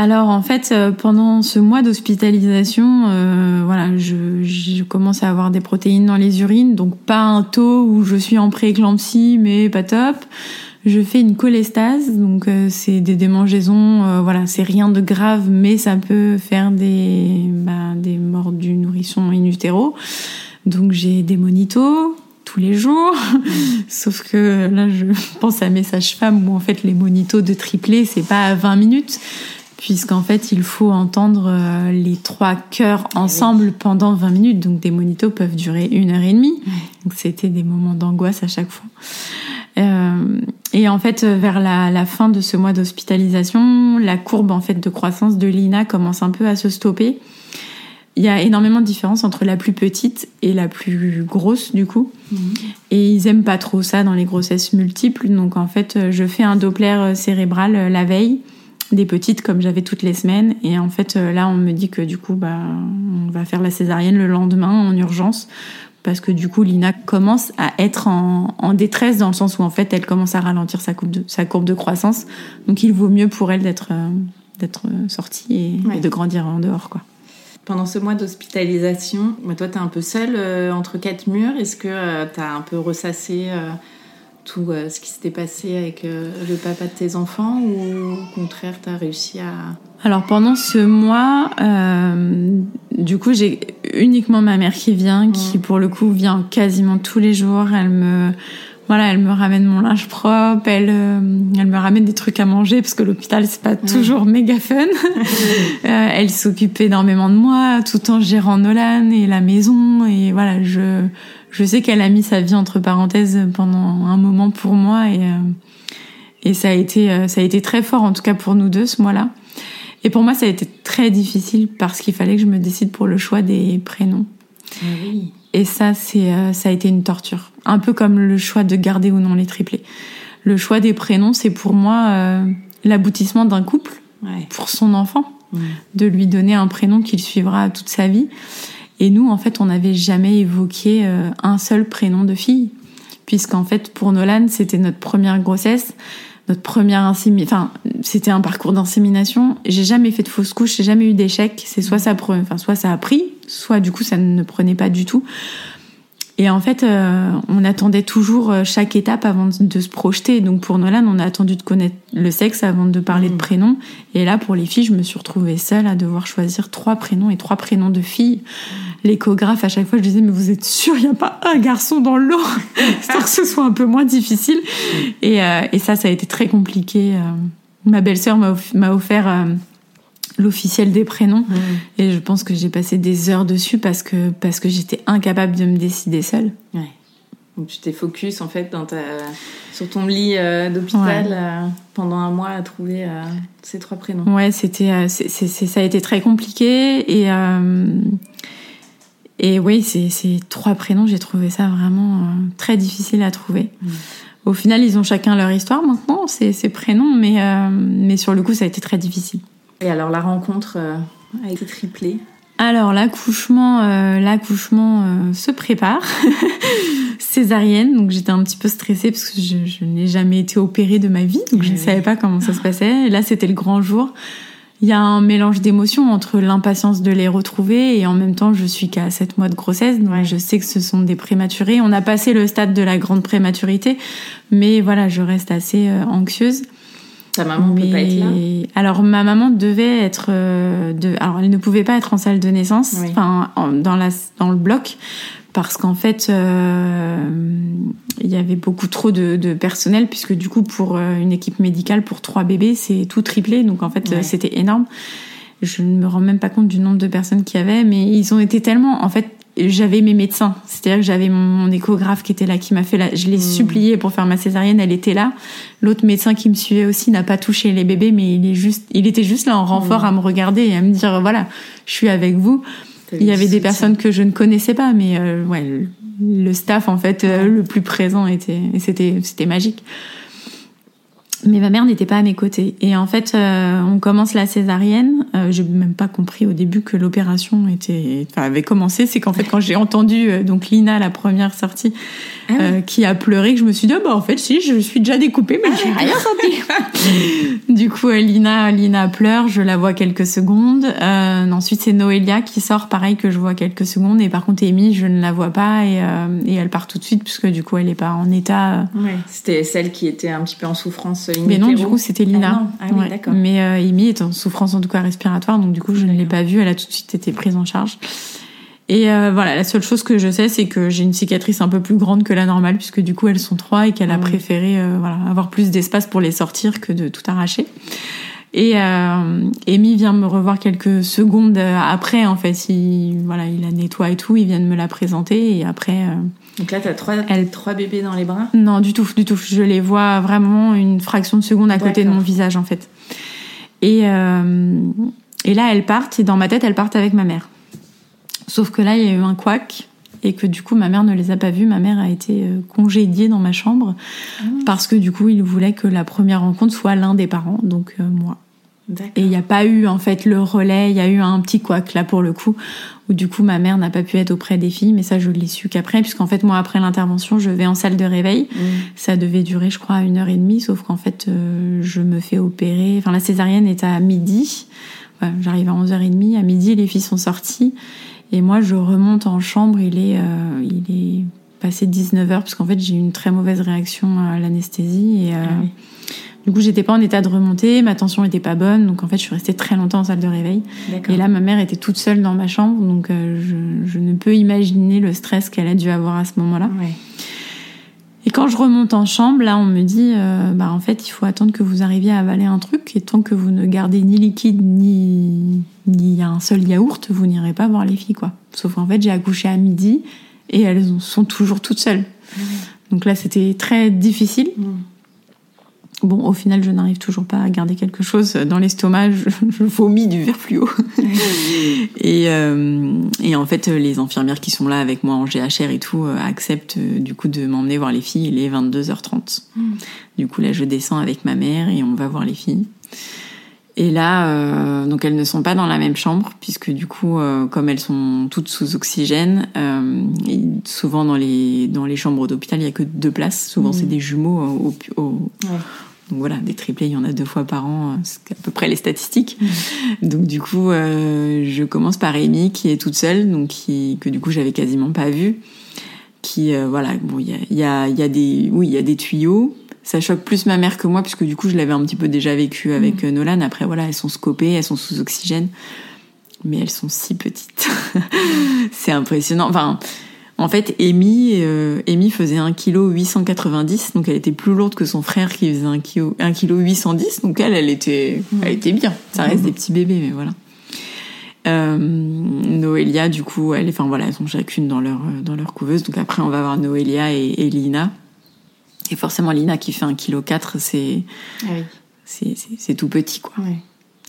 Alors en fait, euh, pendant ce mois d'hospitalisation, euh, voilà, je, commence à avoir des protéines dans les urines, donc pas un taux où je suis en prééclampsie, mais pas top. Je fais une cholestase, donc euh, c'est des démangeaisons, voilà, c'est rien de grave, mais ça peut faire des, bah, des morts du nourrisson in utero. Donc j'ai des monitos tous les jours, sauf que là je pense à mes sages-femmes où en fait les monitos de triplé c'est pas à 20 minutes, puisqu'en fait il faut entendre euh, les trois chœurs ensemble oui. pendant 20 minutes, donc des monitos peuvent durer une heure et demie. Donc c'était des moments d'angoisse à chaque fois. Euh, et en fait, vers la, la fin de ce mois d'hospitalisation, la courbe en fait de croissance de Lina commence un peu à se stopper. Il y a énormément de différences entre la plus petite et la plus grosse du coup. Mmh. Et ils aiment pas trop ça dans les grossesses multiples. Donc en fait, je fais un Doppler cérébral la veille des petites comme j'avais toutes les semaines et en fait là on me dit que du coup bah on va faire la césarienne le lendemain en urgence parce que du coup Lina commence à être en, en, détresse dans le sens où en fait elle commence à ralentir sa courbe de, sa courbe de croissance donc il vaut mieux pour elle d'être euh, d'être sortie et, de grandir en dehors, quoi. Pendant ce mois d'hospitalisation, toi, tu es un peu seule entre quatre murs. Est-ce que tu as un peu ressassé tout ce qui s'était passé avec le papa de tes enfants ou au contraire, tu as réussi à... Alors pendant ce mois, du coup, j'ai uniquement ma mère qui vient, qui pour le coup vient quasiment tous les jours. Elle me voilà, elle me ramène mon linge propre, elle, euh, elle me ramène des trucs à manger parce que l'hôpital c'est pas toujours méga fun. euh, elle s'occupe énormément de moi, tout en gérant Nolan et la maison et voilà, je je sais qu'elle a mis sa vie entre parenthèses pendant un moment pour moi et euh, et ça a été euh, ça a été très fort en tout cas pour nous deux ce mois-là. Et pour moi ça a été très difficile parce qu'il fallait que je me décide pour le choix des prénoms. Ah oui. Et ça, c'est, euh, ça a été une torture. Un peu comme le choix de garder ou non les triplés. Le choix des prénoms, c'est pour moi euh, l'aboutissement d'un couple pour son enfant, de lui donner un prénom qu'il suivra toute sa vie. Et nous, en fait, on n'avait jamais évoqué euh, un seul prénom de fille, puisqu'en fait, pour Nolan, c'était notre première grossesse notre première insémination, enfin, c'était un parcours d'insémination. J'ai jamais fait de fausse couche, j'ai jamais eu d'échec. C'est soit ça, enfin, soit ça a pris, soit du coup ça ne prenait pas du tout. Et en fait, euh, on attendait toujours euh, chaque étape avant de se projeter. Donc pour Nolan, on a attendu de connaître le sexe avant de parler de mmh. prénom. Et là, pour les filles, je me suis retrouvée seule à devoir choisir trois prénoms et trois prénoms de filles. L'échographe, à chaque fois, je disais, mais vous êtes sûr, il n'y a pas un garçon dans l'eau? Histoire que ce soit un peu moins difficile. Et, euh, et ça, ça a été très compliqué. Ma belle-sœur m'a offert l'officiel des prénoms. Mmh. Et je pense que j'ai passé des heures dessus parce que, parce que j'étais incapable de me décider seule. Ouais. Donc tu t'es focus en fait dans ta, sur ton lit euh, d'hôpital euh, pendant un mois à trouver euh, ces trois prénoms. Ouais, c'était, c'est, ça a été très compliqué et et oui, ces, ces trois prénoms, j'ai trouvé ça vraiment très difficile à trouver. Mmh. Au final, ils ont chacun leur histoire maintenant, ces, ces prénoms, mais mais sur le coup, ça a été très difficile. Et alors la rencontre euh, a été triplée alors l'accouchement, euh, l'accouchement euh, se prépare, césarienne. Donc j'étais un petit peu stressée parce que je, n'ai jamais été opérée de ma vie, donc je ne savais pas comment ça se passait. Et là c'était le grand jour. Il y a un mélange d'émotions entre l'impatience de les retrouver et en même temps je suis qu'à 7 mois de grossesse, donc je sais que ce sont des prématurés. On a passé le stade de la grande prématurité, mais voilà, je reste assez anxieuse. Ta maman peut pas être là? Alors ma maman devait être, euh, de... alors elle ne pouvait pas être en salle de naissance, enfin dans la dans le bloc, parce qu'en fait euh, il y avait beaucoup trop de, de, personnel puisque du coup pour euh, une équipe médicale pour trois bébés c'est tout triplé, donc en fait c'était énorme. Je ne me rends même pas compte du nombre de personnes qu'il y avait, mais ils ont été tellement en fait j'avais mes médecins, c'est-à-dire que j'avais mon, échographe qui était là, qui m'a fait la, je l'ai mmh. supplié pour faire ma césarienne, elle était là. L'autre médecin qui me suivait aussi n'a pas touché les bébés, mais il est juste, il était juste là en renfort mmh. à me regarder et à me dire voilà, je suis avec vous. Il y avait des personnes que je ne connaissais pas, mais euh, ouais, le staff en fait euh, le plus présent était, et c'était, c'était magique mais ma mère n'était pas à mes côtés. Et en fait, euh, on commence la césarienne. Euh, j'ai même pas compris au début que l'opération était, enfin, avait commencé. C'est qu'en fait, quand j'ai entendu euh, donc Lina, la première sortie, ah euh, qui a pleuré, que je me suis dit, oh, bah en fait, si, je suis déjà découpée, mais j'ai rien senti. du coup, Lina, Lina pleure. Je la vois quelques secondes. ensuite, c'est Noélia qui sort, pareil que je vois quelques secondes. Et par contre, Amy, je ne la vois pas et, et elle part tout de suite puisque du coup, elle est pas en état. Ouais, c'était celle qui était un petit peu en souffrance mais non, du coup, c'était Lina. Ah, ah mais euh, Amy est en souffrance en tout cas respiratoire, donc du coup, je ne l'ai pas vue. Elle a tout de suite été prise en charge. Et euh, voilà, la seule chose que je sais, c'est que j'ai une cicatrice un peu plus grande que la normale, puisque du coup, elles sont trois et qu'elle a préféré euh, voilà, avoir plus d'espace pour les sortir que de tout arracher. Et euh, Amy vient me revoir quelques secondes après, en fait. Il, voilà, il la nettoie et tout, il vient de me la présenter et après... Euh, donc là, tu as trois, trois bébés dans les bras? Non, du tout, du tout. Je les vois vraiment une fraction de seconde à côté de mon visage, en fait. Et, euh, et là, elles partent, et dans ma tête, elles partent avec ma mère. Sauf que là, il y a eu un couac, et que du coup, ma mère ne les a pas vues. Ma mère a été euh, congédiée dans ma chambre, ah. parce que du coup, il voulait que la première rencontre soit l'un des parents, donc euh, moi. Et il n'y a pas eu en fait le relais, il y a eu un petit couac là pour le coup, où du coup ma mère n'a pas pu être auprès des filles, mais ça je l'ai su qu'après, puisqu'en fait moi après l'intervention je vais en salle de réveil, mm. ça devait durer je crois une heure et demie, sauf qu'en fait euh, je me fais opérer, enfin la césarienne est à midi, j'arrive à 11h30, à midi les filles sont sorties, et moi je remonte en chambre, il est, euh, il est passé 19h, parce qu'en fait j'ai eu une très mauvaise réaction à l'anesthésie, et... Euh, ah du coup, j'étais pas en état de remonter, ma tension était pas bonne, donc en fait, je suis restée très longtemps en salle de réveil. Et là, ma mère était toute seule dans ma chambre, donc euh, je, ne peux imaginer le stress qu'elle a dû avoir à ce moment-là. Et quand je remonte en chambre, là, on me dit, euh, bah en fait, il faut attendre que vous arriviez à avaler un truc, et tant que vous ne gardez ni liquide ni ni un seul yaourt, vous n'irez pas voir les filles, quoi. Sauf qu'en fait, j'ai accouché à midi et elles sont toujours toutes seules. Donc là, c'était très difficile. Bon, au final, je n'arrive toujours pas à garder quelque chose dans l'estomac. Je, vomis du verre fluo. et, euh, et en fait, les infirmières qui sont là avec moi en GHR et tout euh, acceptent euh, du coup de m'emmener voir les filles. Il est 22h30. Mm. Du coup, là, je descends avec ma mère et on va voir les filles. Et là, donc elles ne sont pas dans la même chambre puisque du coup, comme elles sont toutes sous oxygène, souvent dans les dans les chambres d'hôpital, il y a que deux places. Souvent, mm. c'est des jumeaux au, au, donc voilà, des triplés, il y en a deux fois par an, euh, c'est à peu près les statistiques. Mmh. Donc du coup, euh, je commence par Amy qui est toute seule, donc qui, que du coup j'avais quasiment pas vue. Qui euh, voilà, bon, il y a, y, a, y a des, oui, il y a des tuyaux. Ça choque plus ma mère que moi puisque du coup je l'avais un petit peu déjà vécu avec mmh. Nolan. Après voilà, elles sont scopées, elles sont sous oxygène, mais elles sont si petites. c'est impressionnant. Enfin en fait, Amy, euh, Amy faisait 1 kg 890, donc elle était plus lourde que son frère qui faisait 1 kg, 1 kg 810, donc elle, elle était, elle était bien. Ça reste des petits bébés, mais voilà. Euh, Noélia, du coup, elle, enfin voilà, elles sont chacune dans leur dans leur couveuse. Donc après, on va voir Noélia et, et Lina. Et forcément, Lina qui fait 1 kg 4, c'est ah c'est tout petit, quoi.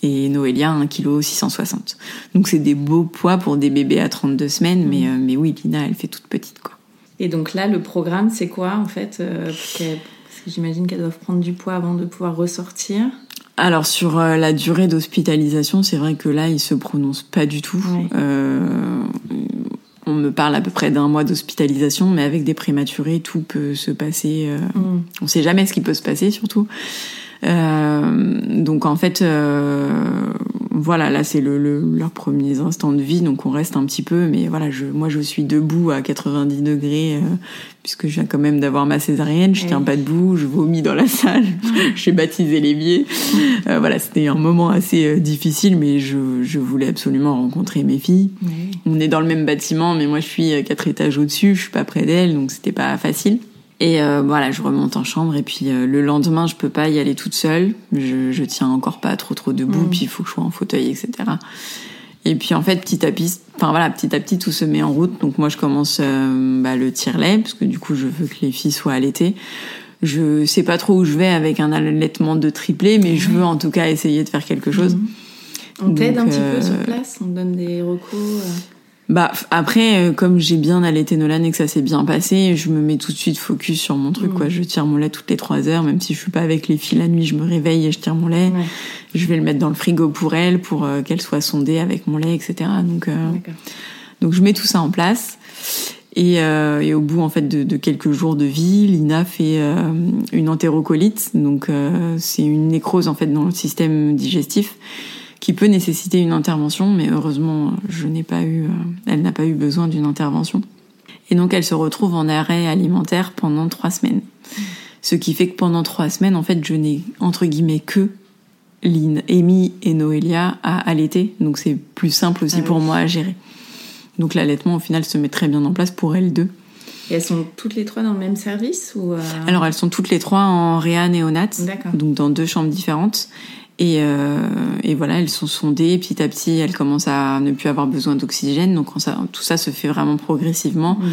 Et Noélia 1 kg 660. Donc c'est des beaux poids pour des bébés à 32 semaines, mais, mm. euh, mais oui, Lina, elle fait toute petite. Quoi. Et donc là, le programme, c'est quoi en fait euh, Parce que j'imagine qu'elles doivent prendre du poids avant de pouvoir ressortir. Alors sur euh, la durée d'hospitalisation, c'est vrai que là, ils se prononcent pas du tout. on me parle à peu près d'un mois d'hospitalisation, mais avec des prématurés, tout peut se passer. Mm. On sait jamais ce qui peut se passer, surtout. Euh, donc en fait, euh, voilà, là c'est le, le, leurs premiers instants de vie, donc on reste un petit peu, mais voilà, je, moi je suis debout à 90 degrés, euh, puisque je viens quand même d'avoir ma césarienne, je tiens pas debout, je vomis dans la salle, j'ai baptisé l'évier. Euh, voilà, c'était un moment assez euh, difficile, mais je, je, voulais absolument rencontrer mes filles. On est dans le même bâtiment, mais moi je suis quatre étages au-dessus, je suis pas près d'elles, donc c'était pas facile. Et euh, voilà, je remonte en chambre et puis euh, le lendemain, je peux pas y aller toute seule. Je, je tiens encore pas trop trop debout, mm. puis il faut que je sois en fauteuil, etc. Et puis en fait, petit à petit, enfin voilà, petit à petit, tout se met en route. Donc moi, je commence euh, bah, le tire-lait parce que du coup, je veux que les filles soient allaitées. Je sais pas trop où je vais avec un allaitement de triplé, mais je veux en tout cas essayer de faire quelque chose. Mm. On t'aide un petit peu sur place, on donne des recours. Bah après, euh, comme j'ai bien allaité Nolan et que ça s'est bien passé, je me mets tout de suite focus sur mon truc. Quoi, mm. je tire mon lait toutes les trois heures, même si je suis pas avec les filles la nuit, je me réveille et je tire mon lait. Je vais le mettre dans le frigo pour elle, pour euh, qu'elle soit sondée avec mon lait, etc. Donc, euh, donc je mets tout ça en place. Et, et au bout en fait de, de, quelques jours de vie, Lina fait une entérocolite, donc c'est une nécrose en fait dans le système digestif qui peut nécessiter une intervention, mais heureusement, je n'ai pas eu, euh, elle n'a pas eu besoin d'une intervention. Et donc, elle se retrouve en arrêt alimentaire pendant trois semaines. Ce qui fait que pendant trois semaines, en fait, je n'ai entre guillemets que Lynn, Amy et Noélia à allaiter. Donc, c'est plus simple aussi ah pour moi à gérer. Donc, l'allaitement, au final, se met très bien en place pour elles deux. Et elles sont toutes les trois dans le même service ou euh, Alors, elles sont toutes les trois en réa néonat, donc dans deux chambres différentes. Et, euh, et, voilà, elles sont sondées. Petit à petit, elles commencent à ne plus avoir besoin d'oxygène. Donc ça, tout ça se fait vraiment progressivement. Mmh.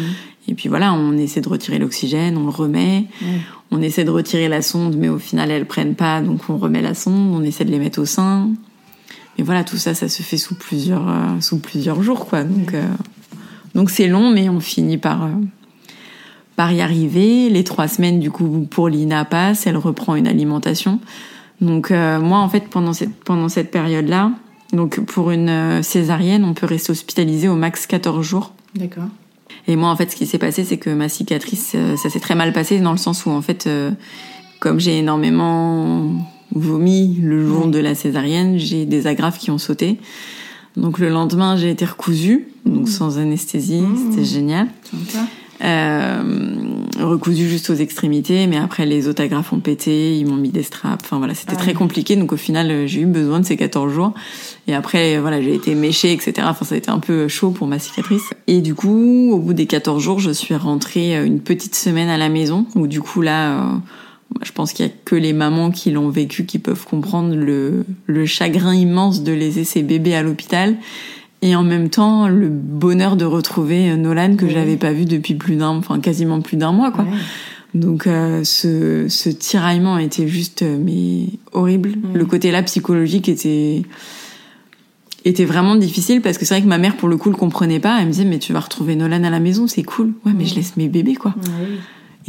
Et puis voilà, on essaie de retirer l'oxygène, on le remet. Mmh. On essaie de retirer la sonde, mais au final, elles prennent pas. Donc on remet la sonde, on essaie de les mettre au sein. Et voilà, tout ça, ça se fait sous plusieurs, euh, sous plusieurs jours, quoi. Donc euh, donc c'est long, mais on finit par par y arriver. Les trois semaines, du coup, pour Lina passe, elle reprend une alimentation Donc euh, moi, en fait, pendant cette, pendant cette période-là, donc pour une euh, césarienne, on peut rester hospitalisé au max 14 jours. D'accord. Et moi, en fait, ce qui s'est passé, c'est que ma cicatrice, euh, ça s'est très mal passé dans le sens où, en fait, comme j'ai énormément vomi le jour de la césarienne, j'ai des agrafes qui ont sauté. Donc le lendemain, j'ai été recousue, donc mmh. sans anesthésie, mmh. c'était génial. Euh, recousu juste aux extrémités, mais après les autres agrafes ont pété, ils m'ont mis des straps. Enfin voilà, c'était très compliqué. Donc au final, euh, j'ai eu besoin de ces 14 jours. Et après, voilà, j'ai été méchée, etc. Enfin, ça a été un peu chaud pour ma cicatrice. Et du coup, au bout des 14 jours, je suis rentrée euh, une petite semaine à la maison, où du coup là, euh, je pense qu'il y a que les mamans qui l'ont vécu qui peuvent comprendre le, le chagrin immense de laisser ses bébés à l'hôpital et en même temps le bonheur de retrouver Nolan que j'avais pas vu depuis plus d'un enfin quasiment plus d'un mois quoi. Donc euh, ce, ce tiraillement était juste euh, mais horrible. Le côté là psychologique était était vraiment difficile parce que c'est vrai que ma mère pour le coup le comprenait pas. Elle me disait mais tu vas retrouver Nolan à la maison c'est cool. Ouais mais je laisse mes bébés quoi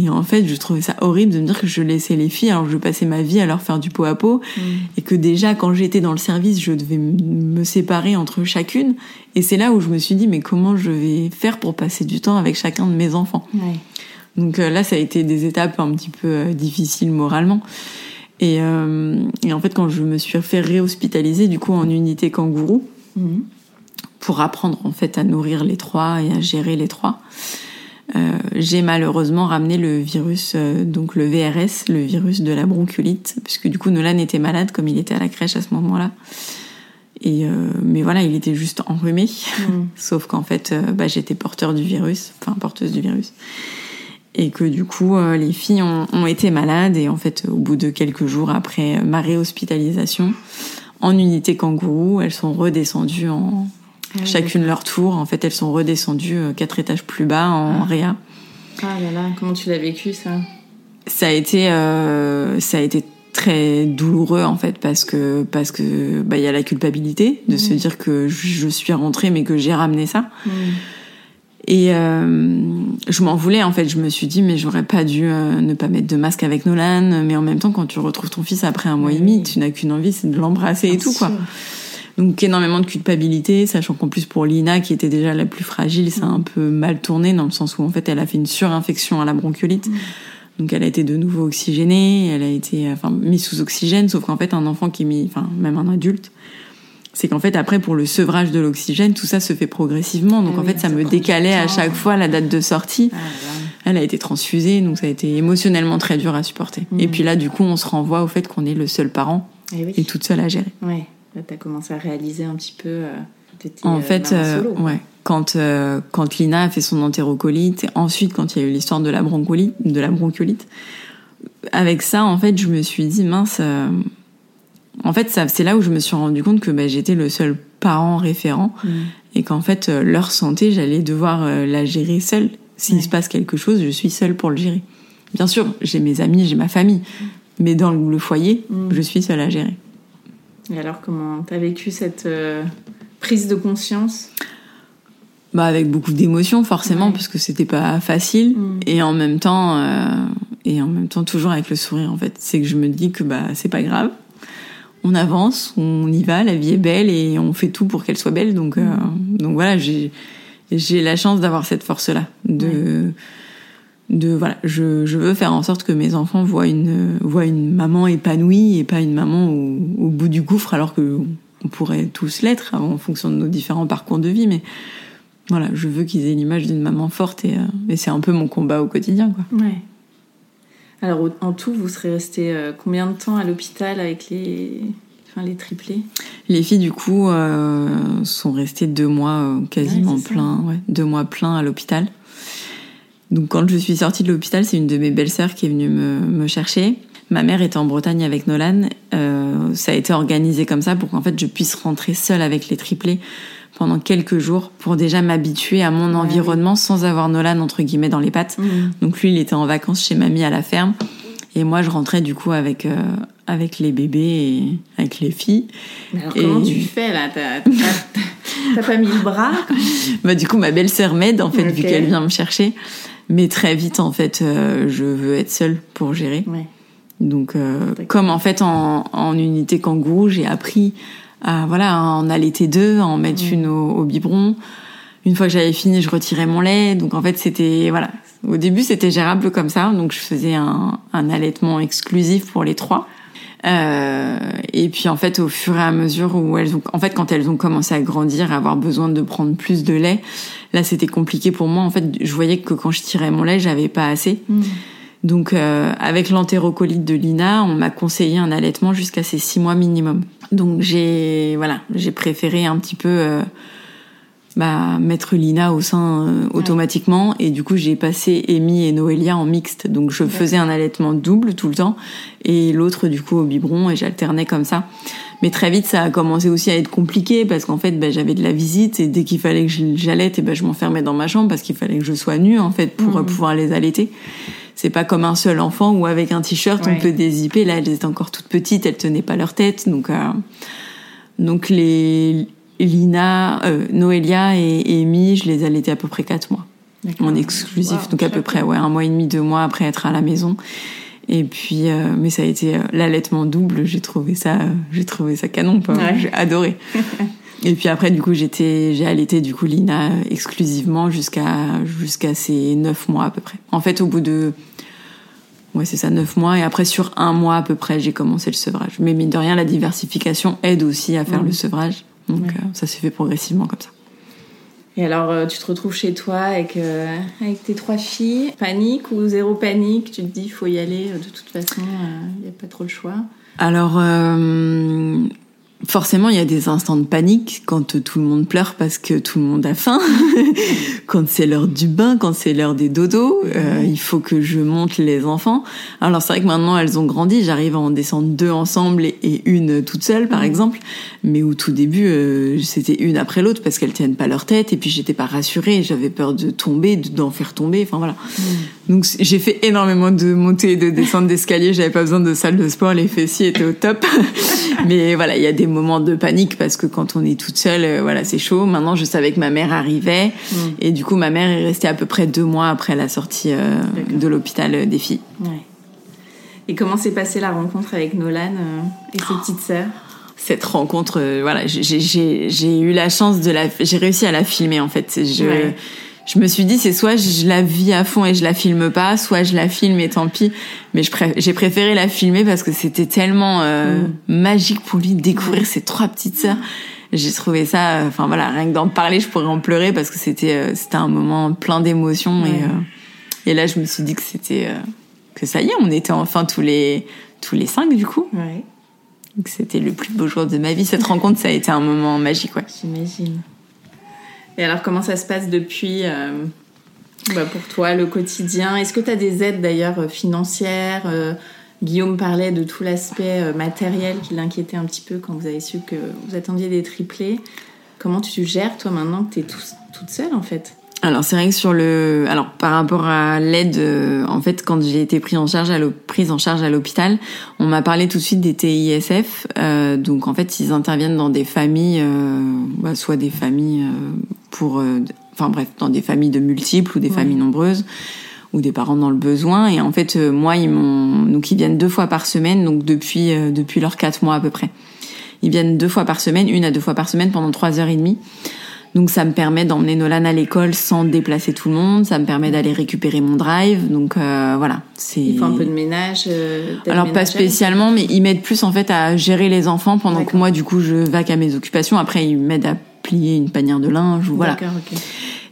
et en fait, je trouvais ça horrible de me dire que je laissais les filles alors que je passais ma vie à leur faire du pot à pot mm. et que déjà quand j'étais dans le service, je devais me séparer entre chacune. Et c'est là où je me suis dit mais comment je vais faire pour passer du temps avec chacun de mes enfants. Donc euh, là, ça a été des étapes un petit peu euh, difficiles moralement. Et, euh, et, en fait, quand je me suis fait réhospitaliser du coup en unité kangourou mm. pour apprendre en fait à nourrir les trois et à gérer les trois. Euh, j'ai malheureusement ramené le virus, euh, donc le VRS, le virus de la bronchiolite, puisque du coup Nolan était malade comme il était à la crèche à ce moment-là. Et euh, mais voilà, il était juste enrhumé, mm. sauf qu'en fait, bah, j'étais porteur du virus, enfin porteuse du virus, et que du coup les filles ont, ont, été malades et en fait au bout de quelques jours après ma réhospitalisation en unité kangourou, elles sont redescendues en, ah Chacune leur tour. En fait, elles sont redescendues euh, quatre étages plus bas en ah. réa. Ah là là, comment tu l'as vécu ça? Ça a été, euh, ça a été très douloureux en fait parce que parce que bah il y a la culpabilité de se mm. dire que je suis rentrée mais que j'ai ramené ça. Mm. Et euh, je m'en voulais en fait. Je me suis dit mais j'aurais pas dû ne pas mettre de masque avec Nolan. Mais en même temps, quand tu retrouves ton fils après un mois et demi, tu n'as qu'une envie, c'est de l'embrasser et tout quoi. Donc énormément de culpabilité, sachant qu'en plus pour Lina, qui était déjà la plus fragile, ça a un peu mal tourné dans le sens où en fait elle a fait une surinfection à la bronchiolite. Mm. Donc elle a été de nouveau oxygénée, elle a été enfin mise sous oxygène, sauf qu'en fait un enfant qui est mis, enfin même un adulte, c'est qu'en fait après pour le sevrage de l'oxygène, tout ça se fait progressivement. Donc ah en fait ça me décalait à chaque fois la date de sortie. Ah elle a été transfusée, donc ça a été émotionnellement très dur à supporter. Mm. Et puis là du coup on se renvoie au fait qu'on est le seul parent eh et, toute seule à gérer. Ouais. Tu as commencé à réaliser un petit peu. Euh, en euh, fait, euh, ouais. Quand, quand Lina a fait son entérocolite, ensuite quand il y a eu l'histoire de la bronchiolite, de la bronchiolite, avec ça, en fait, je me suis dit mince. en fait, c'est là où je me suis rendu compte que bah, j'étais le seul parent référent mm. et qu'en fait, leur santé, j'allais devoir la gérer seule. S'il se passe quelque chose, je suis seule pour le gérer. Bien sûr, j'ai mes amis, j'ai ma famille, mais dans le foyer, mm. je suis seule à gérer. Et alors, comment t'as vécu cette euh, prise de conscience? Bah avec beaucoup d'émotions forcément parce que c'était pas facile. Mm. et en même temps euh, et en même temps toujours avec le sourire en fait. C'est que je me dis que bah c'est pas grave. On avance on y va la vie est belle et on fait tout pour qu'elle soit belle. Donc euh, mm. donc voilà j'ai j'ai la chance d'avoir cette force là de de voilà, je, je, veux faire en sorte que mes enfants voient une voient une maman épanouie et pas une maman au, au bout du gouffre alors que on pourrait tous l'être en fonction de nos différents parcours de vie mais voilà, je veux qu'ils aient l'image d'une maman forte et, euh, et c'est un peu mon combat au quotidien quoi. Ouais. Alors en tout, vous serez resté euh, combien de temps à l'hôpital avec les enfin, les triplés? Les filles du coup euh, sont restées deux mois quasiment plein, ouais, deux mois plein à l'hôpital. Donc quand je suis sortie de l'hôpital, c'est une de mes belles-sœurs qui est venue me, me, chercher. Ma mère était en Bretagne avec Nolan. Euh, ça a été organisé comme ça pour qu'en fait je puisse rentrer seule avec les triplés pendant quelques jours pour déjà m'habituer à mon environnement sans avoir Nolan entre guillemets dans les pattes. Mmh. Donc lui, il était en vacances chez mamie à la ferme et moi je rentrais du coup avec euh, avec les bébés et avec les filles. Mais alors comment tu fais là? T'as pas mis le bras? Bah du coup ma belle-sœur m'aide en fait vu qu'elle vient me chercher. Mais très vite, en fait, euh, je veux être seule pour gérer. Donc, euh, comme en fait en, en unité kangourou, j'ai appris à voilà à en allaiter deux, à en mettre une au, au biberon. Une fois que j'avais fini, je retirais mon lait. Donc en fait, c'était voilà. Au début, c'était gérable comme ça. Donc je faisais un, un allaitement exclusif pour les trois. Euh, et puis en fait, au fur et à mesure où elles ont, en fait, quand elles ont commencé à grandir, à avoir besoin de prendre plus de lait, là, c'était compliqué pour moi. En fait, je voyais que quand je tirais mon lait, j'avais pas assez. Donc, euh, avec l'entérocolite de Lina, on m'a conseillé un allaitement jusqu'à ces six mois minimum. Donc, j'ai voilà, j'ai préféré un petit peu euh, bah, mettre Lina au sein euh, automatiquement. Et du coup, j'ai passé Amy et Noélia en mixte. Donc, je faisais un allaitement double tout le temps et l'autre du coup au biberon et j'alternais comme ça. Mais très vite, ça a commencé aussi à être compliqué parce qu'en fait, bah, j'avais de la visite et dès qu'il fallait que j'allaite, et ben je m'enfermais dans ma chambre parce qu'il fallait que je sois nue en fait pour euh, pouvoir les allaiter. C'est pas comme un seul enfant où avec un t-shirt on peut dézipper. Là, elles étaient encore toutes petites, elles tenaient pas leur tête, donc euh, donc les Lina, euh, Noélia et, Amy, je les allaitais à peu près quatre mois. En exclusif, Wow, donc à peu près ouais un mois et demi, deux mois après être à la maison. Et puis, euh, mais ça a été euh, l'allaitement double. J'ai trouvé ça, euh, j'ai trouvé ça canon. Ouais. J'ai adoré. et puis après, du coup, j'étais, j'ai allaité du coup Lina exclusivement jusqu'à jusqu'à ses neuf mois à peu près. En fait, au bout de Ouais, c'est ça, neuf mois. Et après, sur un mois à peu près, j'ai commencé le sevrage. Mais mine de rien, la diversification aide aussi à faire le sevrage. Donc, Ouais. euh, ça s'est fait progressivement comme ça. Et alors, euh, tu te retrouves chez toi avec, euh, avec tes trois filles. Panique ou zéro panique Tu te dis, il faut y aller. euh, De toute façon, il n'y a pas trop le choix. Alors, forcément, il y a des instants de panique quand tout le monde pleure parce que tout le monde a faim, quand c'est l'heure du bain, quand c'est l'heure des dodos. euh, il faut que je monte les enfants. Alors, c'est vrai que maintenant, elles ont grandi. J'arrive à en descendre deux ensemble et, une toute seule, par exemple. Mais au tout début, euh, c'était une après l'autre parce qu'elles tiennent pas leur tête. Et puis, j'étais pas rassurée. J'avais peur de tomber, de- d'en faire tomber. Enfin, voilà. Donc c- j'ai fait énormément de montées et de descentes d'escalier, j'avais pas besoin de salle de sport, les fessiers étaient au top. Mais voilà, il y a des moments de panique parce que quand on est toute seule, euh, voilà, c'est chaud. Maintenant, je savais que ma mère arrivait et du coup, ma mère est restée à peu près deux mois après la sortie euh, de l'hôpital euh, des filles. Ouais. Et comment s'est passée la rencontre avec Nolan et ses petites sœurs? Cette rencontre, voilà, j'ai- eu la chance de la, j'ai réussi à la filmer en fait. Je, Ouais. Je me suis dit, c'est soit je la vis à fond et je la filme pas, soit je la filme et tant pis. Mais je pré- j'ai préféré la filmer parce que c'était tellement euh, magique pour lui de découvrir ses trois petites sœurs. J'ai trouvé ça, euh, enfin voilà, rien que d'en parler, je pourrais en pleurer parce que c'était euh, c'était un moment plein d'émotions Ouais. et euh, et là je me suis dit que c'était euh, que ça y est, on était enfin tous les tous les cinq du coup. Ouais, Donc c'était le plus beau jour de ma vie. Cette rencontre, ça a été un moment magique, ouais. j'imagine. Et alors, comment ça se passe depuis euh, bah, pour toi, le quotidien? Est-ce que tu as des aides d'ailleurs financières? Euh, Guillaume parlait de tout l'aspect euh, matériel qui l'inquiétait un petit peu quand vous avez su que vous attendiez des triplés. Comment tu gères, toi, maintenant que tu es toute seule, en fait? Alors c'est vrai que sur le, alors par rapport à l'aide, en fait, quand j'ai été prise en charge à l'hôpital, on m'a parlé tout de suite des TISF. Donc en fait, ils interviennent dans des familles, bah, soit des familles pour, euh, enfin bref, dans des familles de multiples ou des familles nombreuses ou des parents dans le besoin. Et en fait, euh, moi, ils m'ont, donc ils viennent deux fois par semaine, donc depuis euh, depuis leurs quatre mois à peu près. Ils viennent deux fois par semaine, une à deux fois par semaine pendant trois heures et demie. Donc ça me permet d'emmener Nolan à l'école sans déplacer tout le monde. Ça me permet d'aller récupérer mon drive. Donc euh, voilà, c'est. Il faut un peu de ménage euh, Alors pas spécialement, mais ils m'aident plus en fait à gérer les enfants pendant que moi du coup je vaque à mes occupations. Après ils m'aident à plier une panière de linge ou voilà.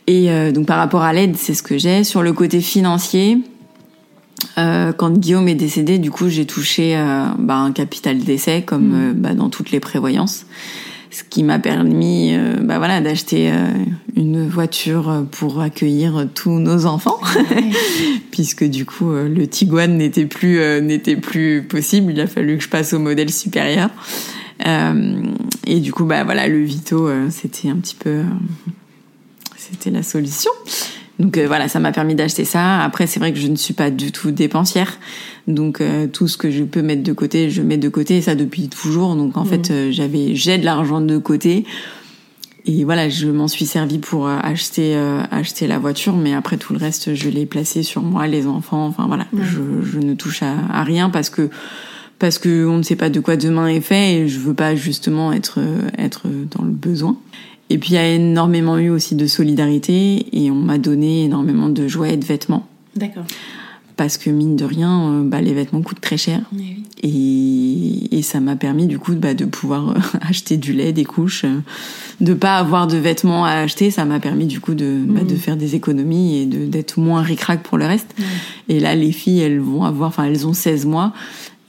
Et euh, donc par rapport à l'aide, c'est ce que j'ai. Sur le côté financier, euh, quand Guillaume est décédé, du coup j'ai touché euh, bah, un capital d'essai comme euh, bah, dans toutes les prévoyances, ce qui m'a permis bah, voilà d'acheter une voiture pour accueillir tous nos enfants, puisque du coup le Tiguan n'était plus n'était plus possible. Il a fallu que je passe au modèle supérieur. Euh, et du coup bah voilà le Vito euh, c'était un petit peu euh, c'était la solution. Donc euh, voilà, ça m'a permis d'acheter ça. Après, c'est vrai que je ne suis pas du tout dépensière. Donc euh, tout ce que je peux mettre de côté, je mets de côté et ça depuis toujours. Donc en fait, euh, j'avais j'ai de l'argent de côté et voilà, je m'en suis servi pour acheter acheter la voiture, mais après tout le reste, je l'ai placé sur moi, les enfants. Enfin voilà, je, je, ne touche à, à, rien parce que parce que on ne sait pas de quoi demain est fait et je veux pas justement être être dans le besoin. Et puis il y a énormément eu aussi de solidarité et on m'a donné énormément de jouets et de vêtements. D'accord. Parce que mine de rien, euh, bah, les vêtements coûtent très cher. Oui. Et, et, ça m'a permis du coup bah, de pouvoir acheter du lait, des couches, de pas avoir de vêtements à acheter. Ça m'a permis du coup de, bah, de faire des économies et d'être moins ricrac pour le reste. Et là, les filles, elles vont avoir, enfin, elles ont 16 mois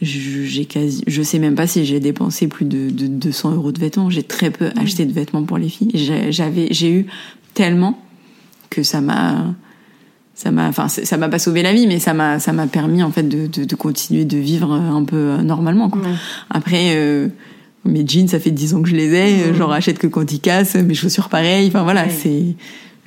j'ai quasi, je sais même pas si j'ai dépensé plus de, de 200 euros de vêtements. J'ai très peu acheté de vêtements pour les filles. J'avais, j'ai eu tellement que ça m'a, ça m'a, enfin, ça m'a pas sauvé la vie, mais ça m'a, ça m'a permis en fait de, de, de, continuer de vivre un peu normalement. Quoi. Après, euh, mes jeans, ça fait 10 ans que je les ai. J'en rachète que quand ils cassent. Mes chaussures, pareil. Enfin voilà, c'est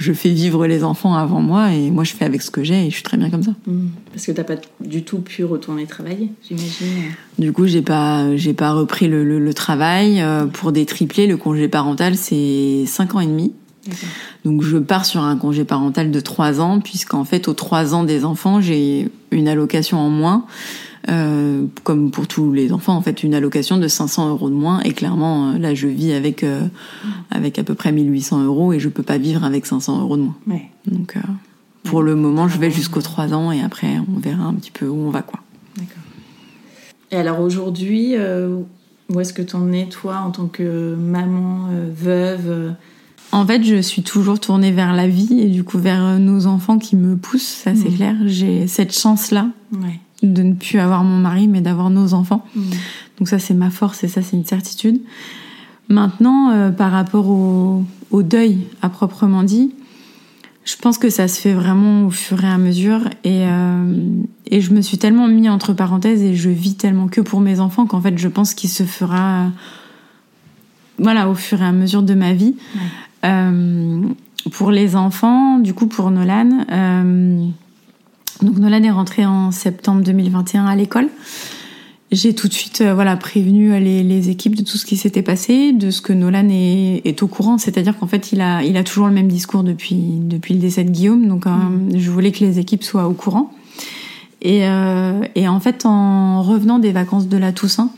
je fais vivre les enfants avant moi et moi je fais avec ce que j'ai et je suis très bien comme ça. Mmh. Parce que t'as pas du tout pu retourner travailler, j'imagine. Du coup, j'ai pas, j'ai pas repris le, le, le travail euh, pour des triplés. Le congé parental, c'est 5 ans et demi. Donc je pars sur un congé parental de 3 ans puisqu'en fait aux 3 ans des enfants, j'ai une allocation en moins. Euh, comme pour tous les enfants, en fait, une allocation de 500 euros de moins. Et clairement, euh, là, je vis avec euh, avec à peu près 1800 euros et je peux pas vivre avec 500 euros de moins. Ouais. Donc, euh, pour le moment, je vais jusqu'aux 3 ans et après, on verra un petit peu où on va, quoi. D'accord. Et alors aujourd'hui, où est-ce que tu en es, toi, en tant que maman, veuve En fait, je suis toujours tournée vers la vie et du coup vers nos enfants qui me poussent, ça c'est Mhm. clair. J'ai cette chance-là Ouais. De ne plus avoir mon mari, mais d'avoir nos enfants. Mmh. Donc ça, c'est ma force et ça, c'est une certitude. Maintenant, euh, par rapport au, au deuil à proprement dit, je pense que ça se fait vraiment au fur et à mesure. Et, euh, et je me suis tellement mis entre parenthèses et je vis tellement que pour mes enfants qu'en fait, je pense qu'il se fera, euh, voilà, au fur et à mesure de ma vie. Ouais. Euh, pour les enfants, du coup, pour Nolan, donc Nolan est rentré en septembre 2021 à l'école. J'ai tout de suite euh, voilà prévenu les, les, équipes de tout ce qui s'était passé, de ce que Nolan est, est au courant. C'est-à-dire qu'en fait, il a, il a toujours le même discours depuis, depuis le décès de Guillaume. Donc, euh, je voulais que les équipes soient au courant. Et, euh, et en fait, en revenant des vacances de la Toussaint,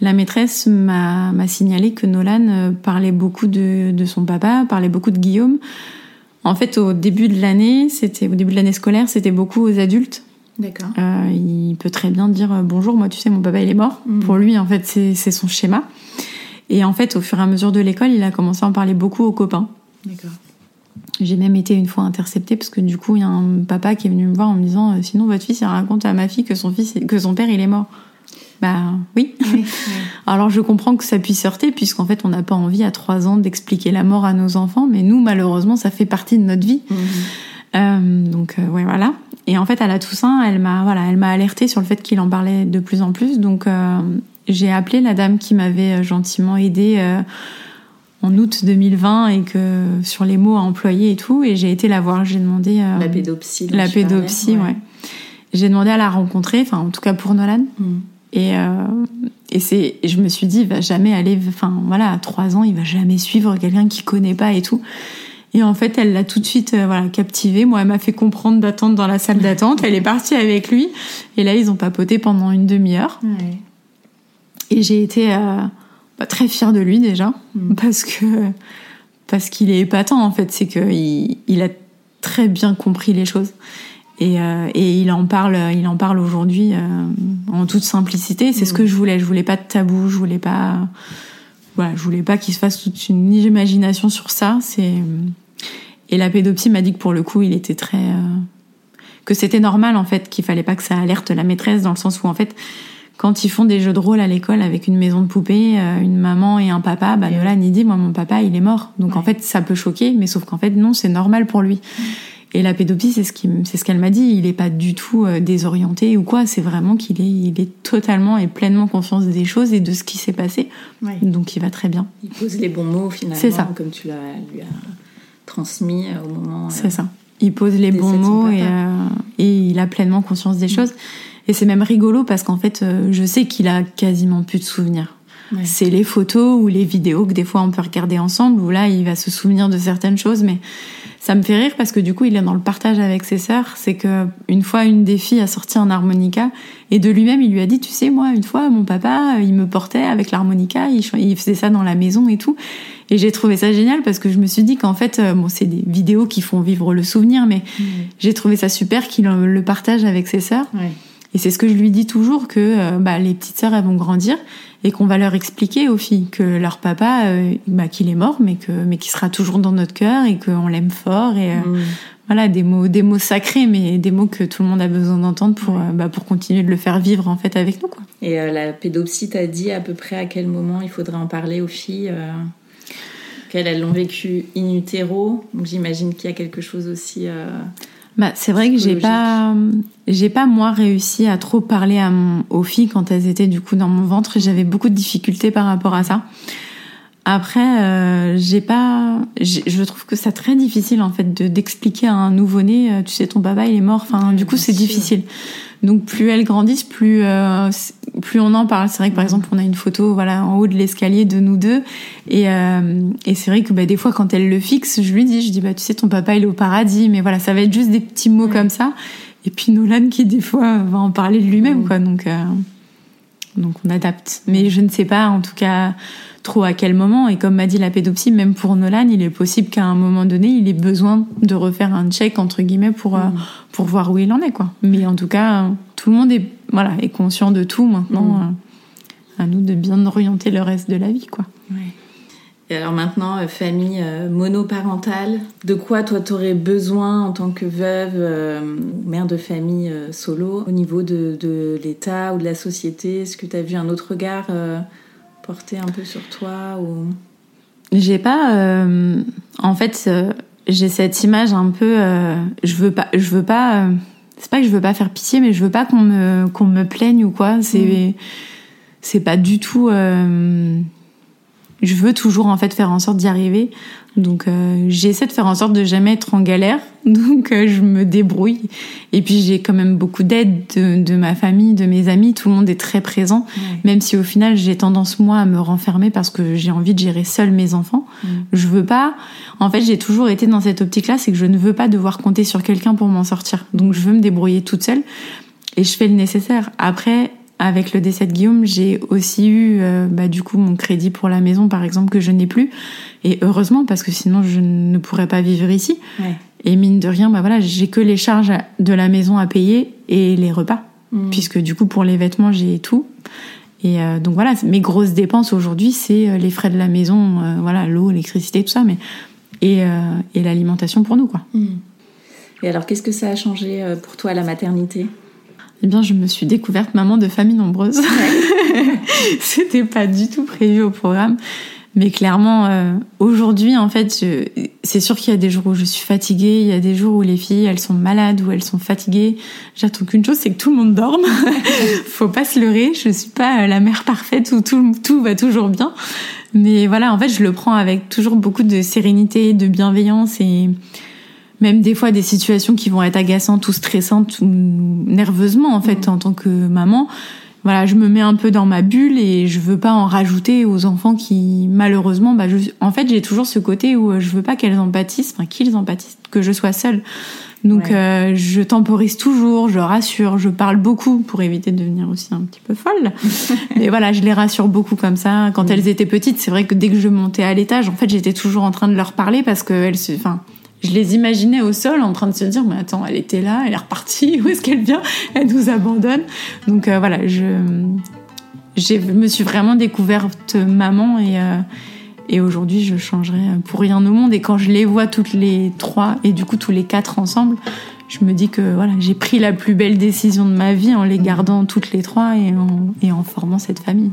la maîtresse m'a m'a signalé que Nolan euh, parlait beaucoup de, de son papa, parlait beaucoup de Guillaume. En fait, au début de l'année, c'était au début de l'année scolaire, c'était beaucoup aux adultes. D'accord. Euh, il peut très bien dire euh, bonjour, moi tu sais mon papa il est mort. Mhm. Pour lui en fait c'est c'est son schéma. Et en fait au fur et à mesure de l'école il a commencé à en parler beaucoup aux copains. D'accord. J'ai même été une fois interceptée parce que du coup il y a un papa qui est venu me voir en me disant euh, sinon votre fils il raconte à ma fille que son fils que son père il est mort. Bah oui. Oui, oui. Alors je comprends que ça puisse heurter puisqu'en fait on n'a pas envie à trois ans d'expliquer la mort à nos enfants, mais nous malheureusement ça fait partie de notre vie. Mhm. Euh, donc euh, ouais voilà. Et en fait à la Toussaint, elle m'a voilà, elle m'a alertée sur le fait qu'il en parlait de plus en plus. Donc euh, j'ai appelé la dame qui m'avait euh, gentiment aidée en août 2020 et que sur les mots à employer et tout. Et j'ai été la voir. J'ai demandé La pédopsie. la tu parlais, pédopsie, ouais. J'ai demandé à la rencontrer, enfin en tout cas pour Nolan. Mhm. Et, euh, et c'est, je me suis dit, il va jamais aller, enfin voilà, à trois ans, il va jamais suivre quelqu'un qu'il connaît pas et tout. Et en fait, elle l'a tout de suite, euh, voilà, captivé. Moi, elle m'a fait comprendre d'attendre dans la salle d'attente. Elle est partie avec lui. Et là, ils ont papoté pendant une demi-heure. Ouais. Et j'ai été euh, bah, très fière de lui déjà, Mm. parce que parce qu'il est épatant en fait. C'est que il, il a très bien compris les choses. Et, euh, et il en parle, il en parle aujourd'hui euh, en toute simplicité. C'est ce Mm. que je voulais. Je voulais pas de tabou. Je voulais pas, voilà, je voulais pas qu'il se fasse toute une imagination sur ça. C'est et la pédopsie m'a dit que pour le coup, il était très euh, que c'était normal en fait, qu'il fallait pas que ça alerte la maîtresse dans le sens où en fait, quand ils font des jeux de rôle à l'école avec une maison de poupée, euh, une maman et un papa, bah Et Nolan il dit moi mon papa il est mort. Donc en fait ça peut choquer, mais sauf qu'en fait non c'est normal pour lui. Et la pédopsie c'est ce qui m- c'est ce qu'elle m'a dit, il est pas du tout euh, désorienté ou quoi, c'est vraiment qu'il est il est totalement et pleinement conscience des choses et de ce qui s'est passé. Ouais. Donc il va très bien. Il pose les bons mots finalement, C'est ça. comme tu l'as lui as transmis euh, au moment. euh, C'est ça. Il pose les bons mots et, euh, il a pleinement conscience des choses. Et c'est même rigolo parce qu'en fait, je sais qu'il a quasiment plus de souvenirs. C'est les photos ou les vidéos que des fois on peut regarder ensemble, où là, il va se souvenir de certaines choses, mais ça me fait rire parce que du coup, il est dans le partage avec ses sœurs. C'est que une fois, une des filles a sorti un harmonica et de lui-même, il lui a dit, tu sais, moi, une fois, mon papa, il me portait avec l'harmonica, il, il faisait ça dans la maison et tout. Et j'ai trouvé ça génial parce que je me suis dit qu'en fait, euh, bon, c'est des vidéos qui font vivre le souvenir, mais mmh. j'ai trouvé ça super qu'il le partage avec ses sœurs. Et c'est ce que je lui dis toujours que euh, bah, les petites sœurs elles vont grandir et qu'on va leur expliquer aux filles que leur papa, euh, bah, qu'il est mort, mais que mais qu'il sera toujours dans notre cœur et qu'on l'aime fort et euh, mm. voilà des mots des mots sacrés, mais des mots que tout le monde a besoin d'entendre pour bah, pour continuer de le faire vivre en fait avec nous quoi. Et la pédopsie t'a dit à peu près à quel moment il faudrait en parler aux filles qu'elles elles l'ont vécu in utero, donc j'imagine qu'il y a quelque chose aussi bah, c'est vrai que j'ai pas, j'ai pas moi réussi à trop parler à mon, aux filles quand elles étaient du coup dans mon ventre. J'avais beaucoup de difficultés par rapport à ça. Après, euh, j'ai pas, je trouve que c'est très difficile en fait de d'expliquer à un nouveau-né, euh, tu sais, ton papa il est mort. Enfin, du coup, c'est difficile. Donc plus elles grandissent, plus euh, plus on en parle. C'est vrai que par exemple, on a une photo voilà en haut de l'escalier de nous deux, et, euh, et c'est vrai que bah, des fois quand elle le fixe, je lui dis, je dis bah tu sais ton papa il est au paradis, mais voilà ça va être juste des petits mots comme ça. Et puis Nolan qui des fois va en parler de lui-même quoi. Donc euh, donc on adapte. Mais je ne sais pas en tout cas trop à quel moment. Et comme m'a dit la pédopsie, même pour Nolan, il est possible qu'à un moment donné, il ait besoin de refaire un check entre guillemets pour euh, mm. pour voir où il en est quoi. Mais en tout cas, tout le monde est voilà est conscient de tout maintenant. Mm. Euh, à nous de bien orienter le reste de la vie quoi. Et alors maintenant, euh, famille monoparentale, de quoi toi t'aurais besoin en tant que veuve, mère de famille solo, au niveau de, de l'État ou de la société? Est-ce que tu as vu un autre regard porter un peu sur toi ou? J'ai pas. Euh, en fait, euh, j'ai cette image un peu. Euh, je veux pas. Je veux pas. c'est pas que je veux pas faire pitié, mais je veux pas qu'on me qu'on me plaigne ou quoi. C'est mm. c'est pas du tout. Je veux toujours en fait faire en sorte d'y arriver. Donc euh, j'essaie de faire en sorte de jamais être en galère. Donc euh, je me débrouille. Et puis j'ai quand même beaucoup d'aide de, de, ma famille, de mes amis. Tout le monde est très présent. Même si au final j'ai tendance moi à me renfermer parce que j'ai envie de gérer seul mes enfants. Je veux pas. En fait j'ai toujours été dans cette optique-là, c'est que je ne veux pas devoir compter sur quelqu'un pour m'en sortir. Donc je veux me débrouiller toute seule. Et je fais le nécessaire. Après, avec le décès de Guillaume, j'ai aussi eu euh, bah, du coup mon crédit pour la maison, par exemple, que je n'ai plus. Et heureusement, parce que sinon je ne pourrais pas vivre ici. Et mine de rien, bah voilà, j'ai que les charges de la maison à payer et les repas, mm. puisque du coup pour les vêtements j'ai tout. Et euh, donc voilà, mes grosses dépenses aujourd'hui, c'est euh, les frais de la maison, voilà, l'eau, l'électricité, tout ça, mais et, et l'alimentation pour nous, quoi. Mm. Et alors, qu'est-ce que ça a changé pour toi la maternité? Eh bien, je me suis découverte maman de famille nombreuse. C'était pas du tout prévu au programme. Mais clairement, euh, aujourd'hui, en fait, c'est sûr qu'il y a des jours où je suis fatiguée, il y a des jours où les filles, elles sont malades ou elles sont fatiguées. J'attends qu'une chose, c'est que tout le monde dorme. Faut pas se leurrer, je suis pas la mère parfaite où tout, tout va toujours bien. Mais voilà, en fait, je le prends avec toujours beaucoup de sérénité, de bienveillance et même des fois des situations qui vont être agaçantes ou stressantes ou nerveusement en fait mm. en tant que maman voilà je me mets un peu dans ma bulle et je veux pas en rajouter aux enfants qui malheureusement bah en fait j'ai toujours ce côté où euh, je veux pas qu'elles en enfin qu'ils en que je sois seule donc euh, je temporise toujours, je rassure, je parle beaucoup pour éviter de devenir aussi un petit peu folle. Mais voilà, je les rassure beaucoup comme ça. Quand mm. elles étaient petites, c'est vrai que dès que je montais à l'étage, en fait, j'étais toujours en train de leur parler parce que elles se, enfin, je les imaginais au sol en train de se dire mais attends elle était là elle est repartie où est-ce qu'elle vient? Elle nous abandonne. Donc euh, voilà je je me suis vraiment découverte maman et euh, et aujourd'hui je changerai pour rien au monde. Et quand je les vois toutes les trois et du coup tous les quatre ensemble je me dis que voilà j'ai pris la plus belle décision de ma vie en les gardant toutes les trois et en, et en formant cette famille.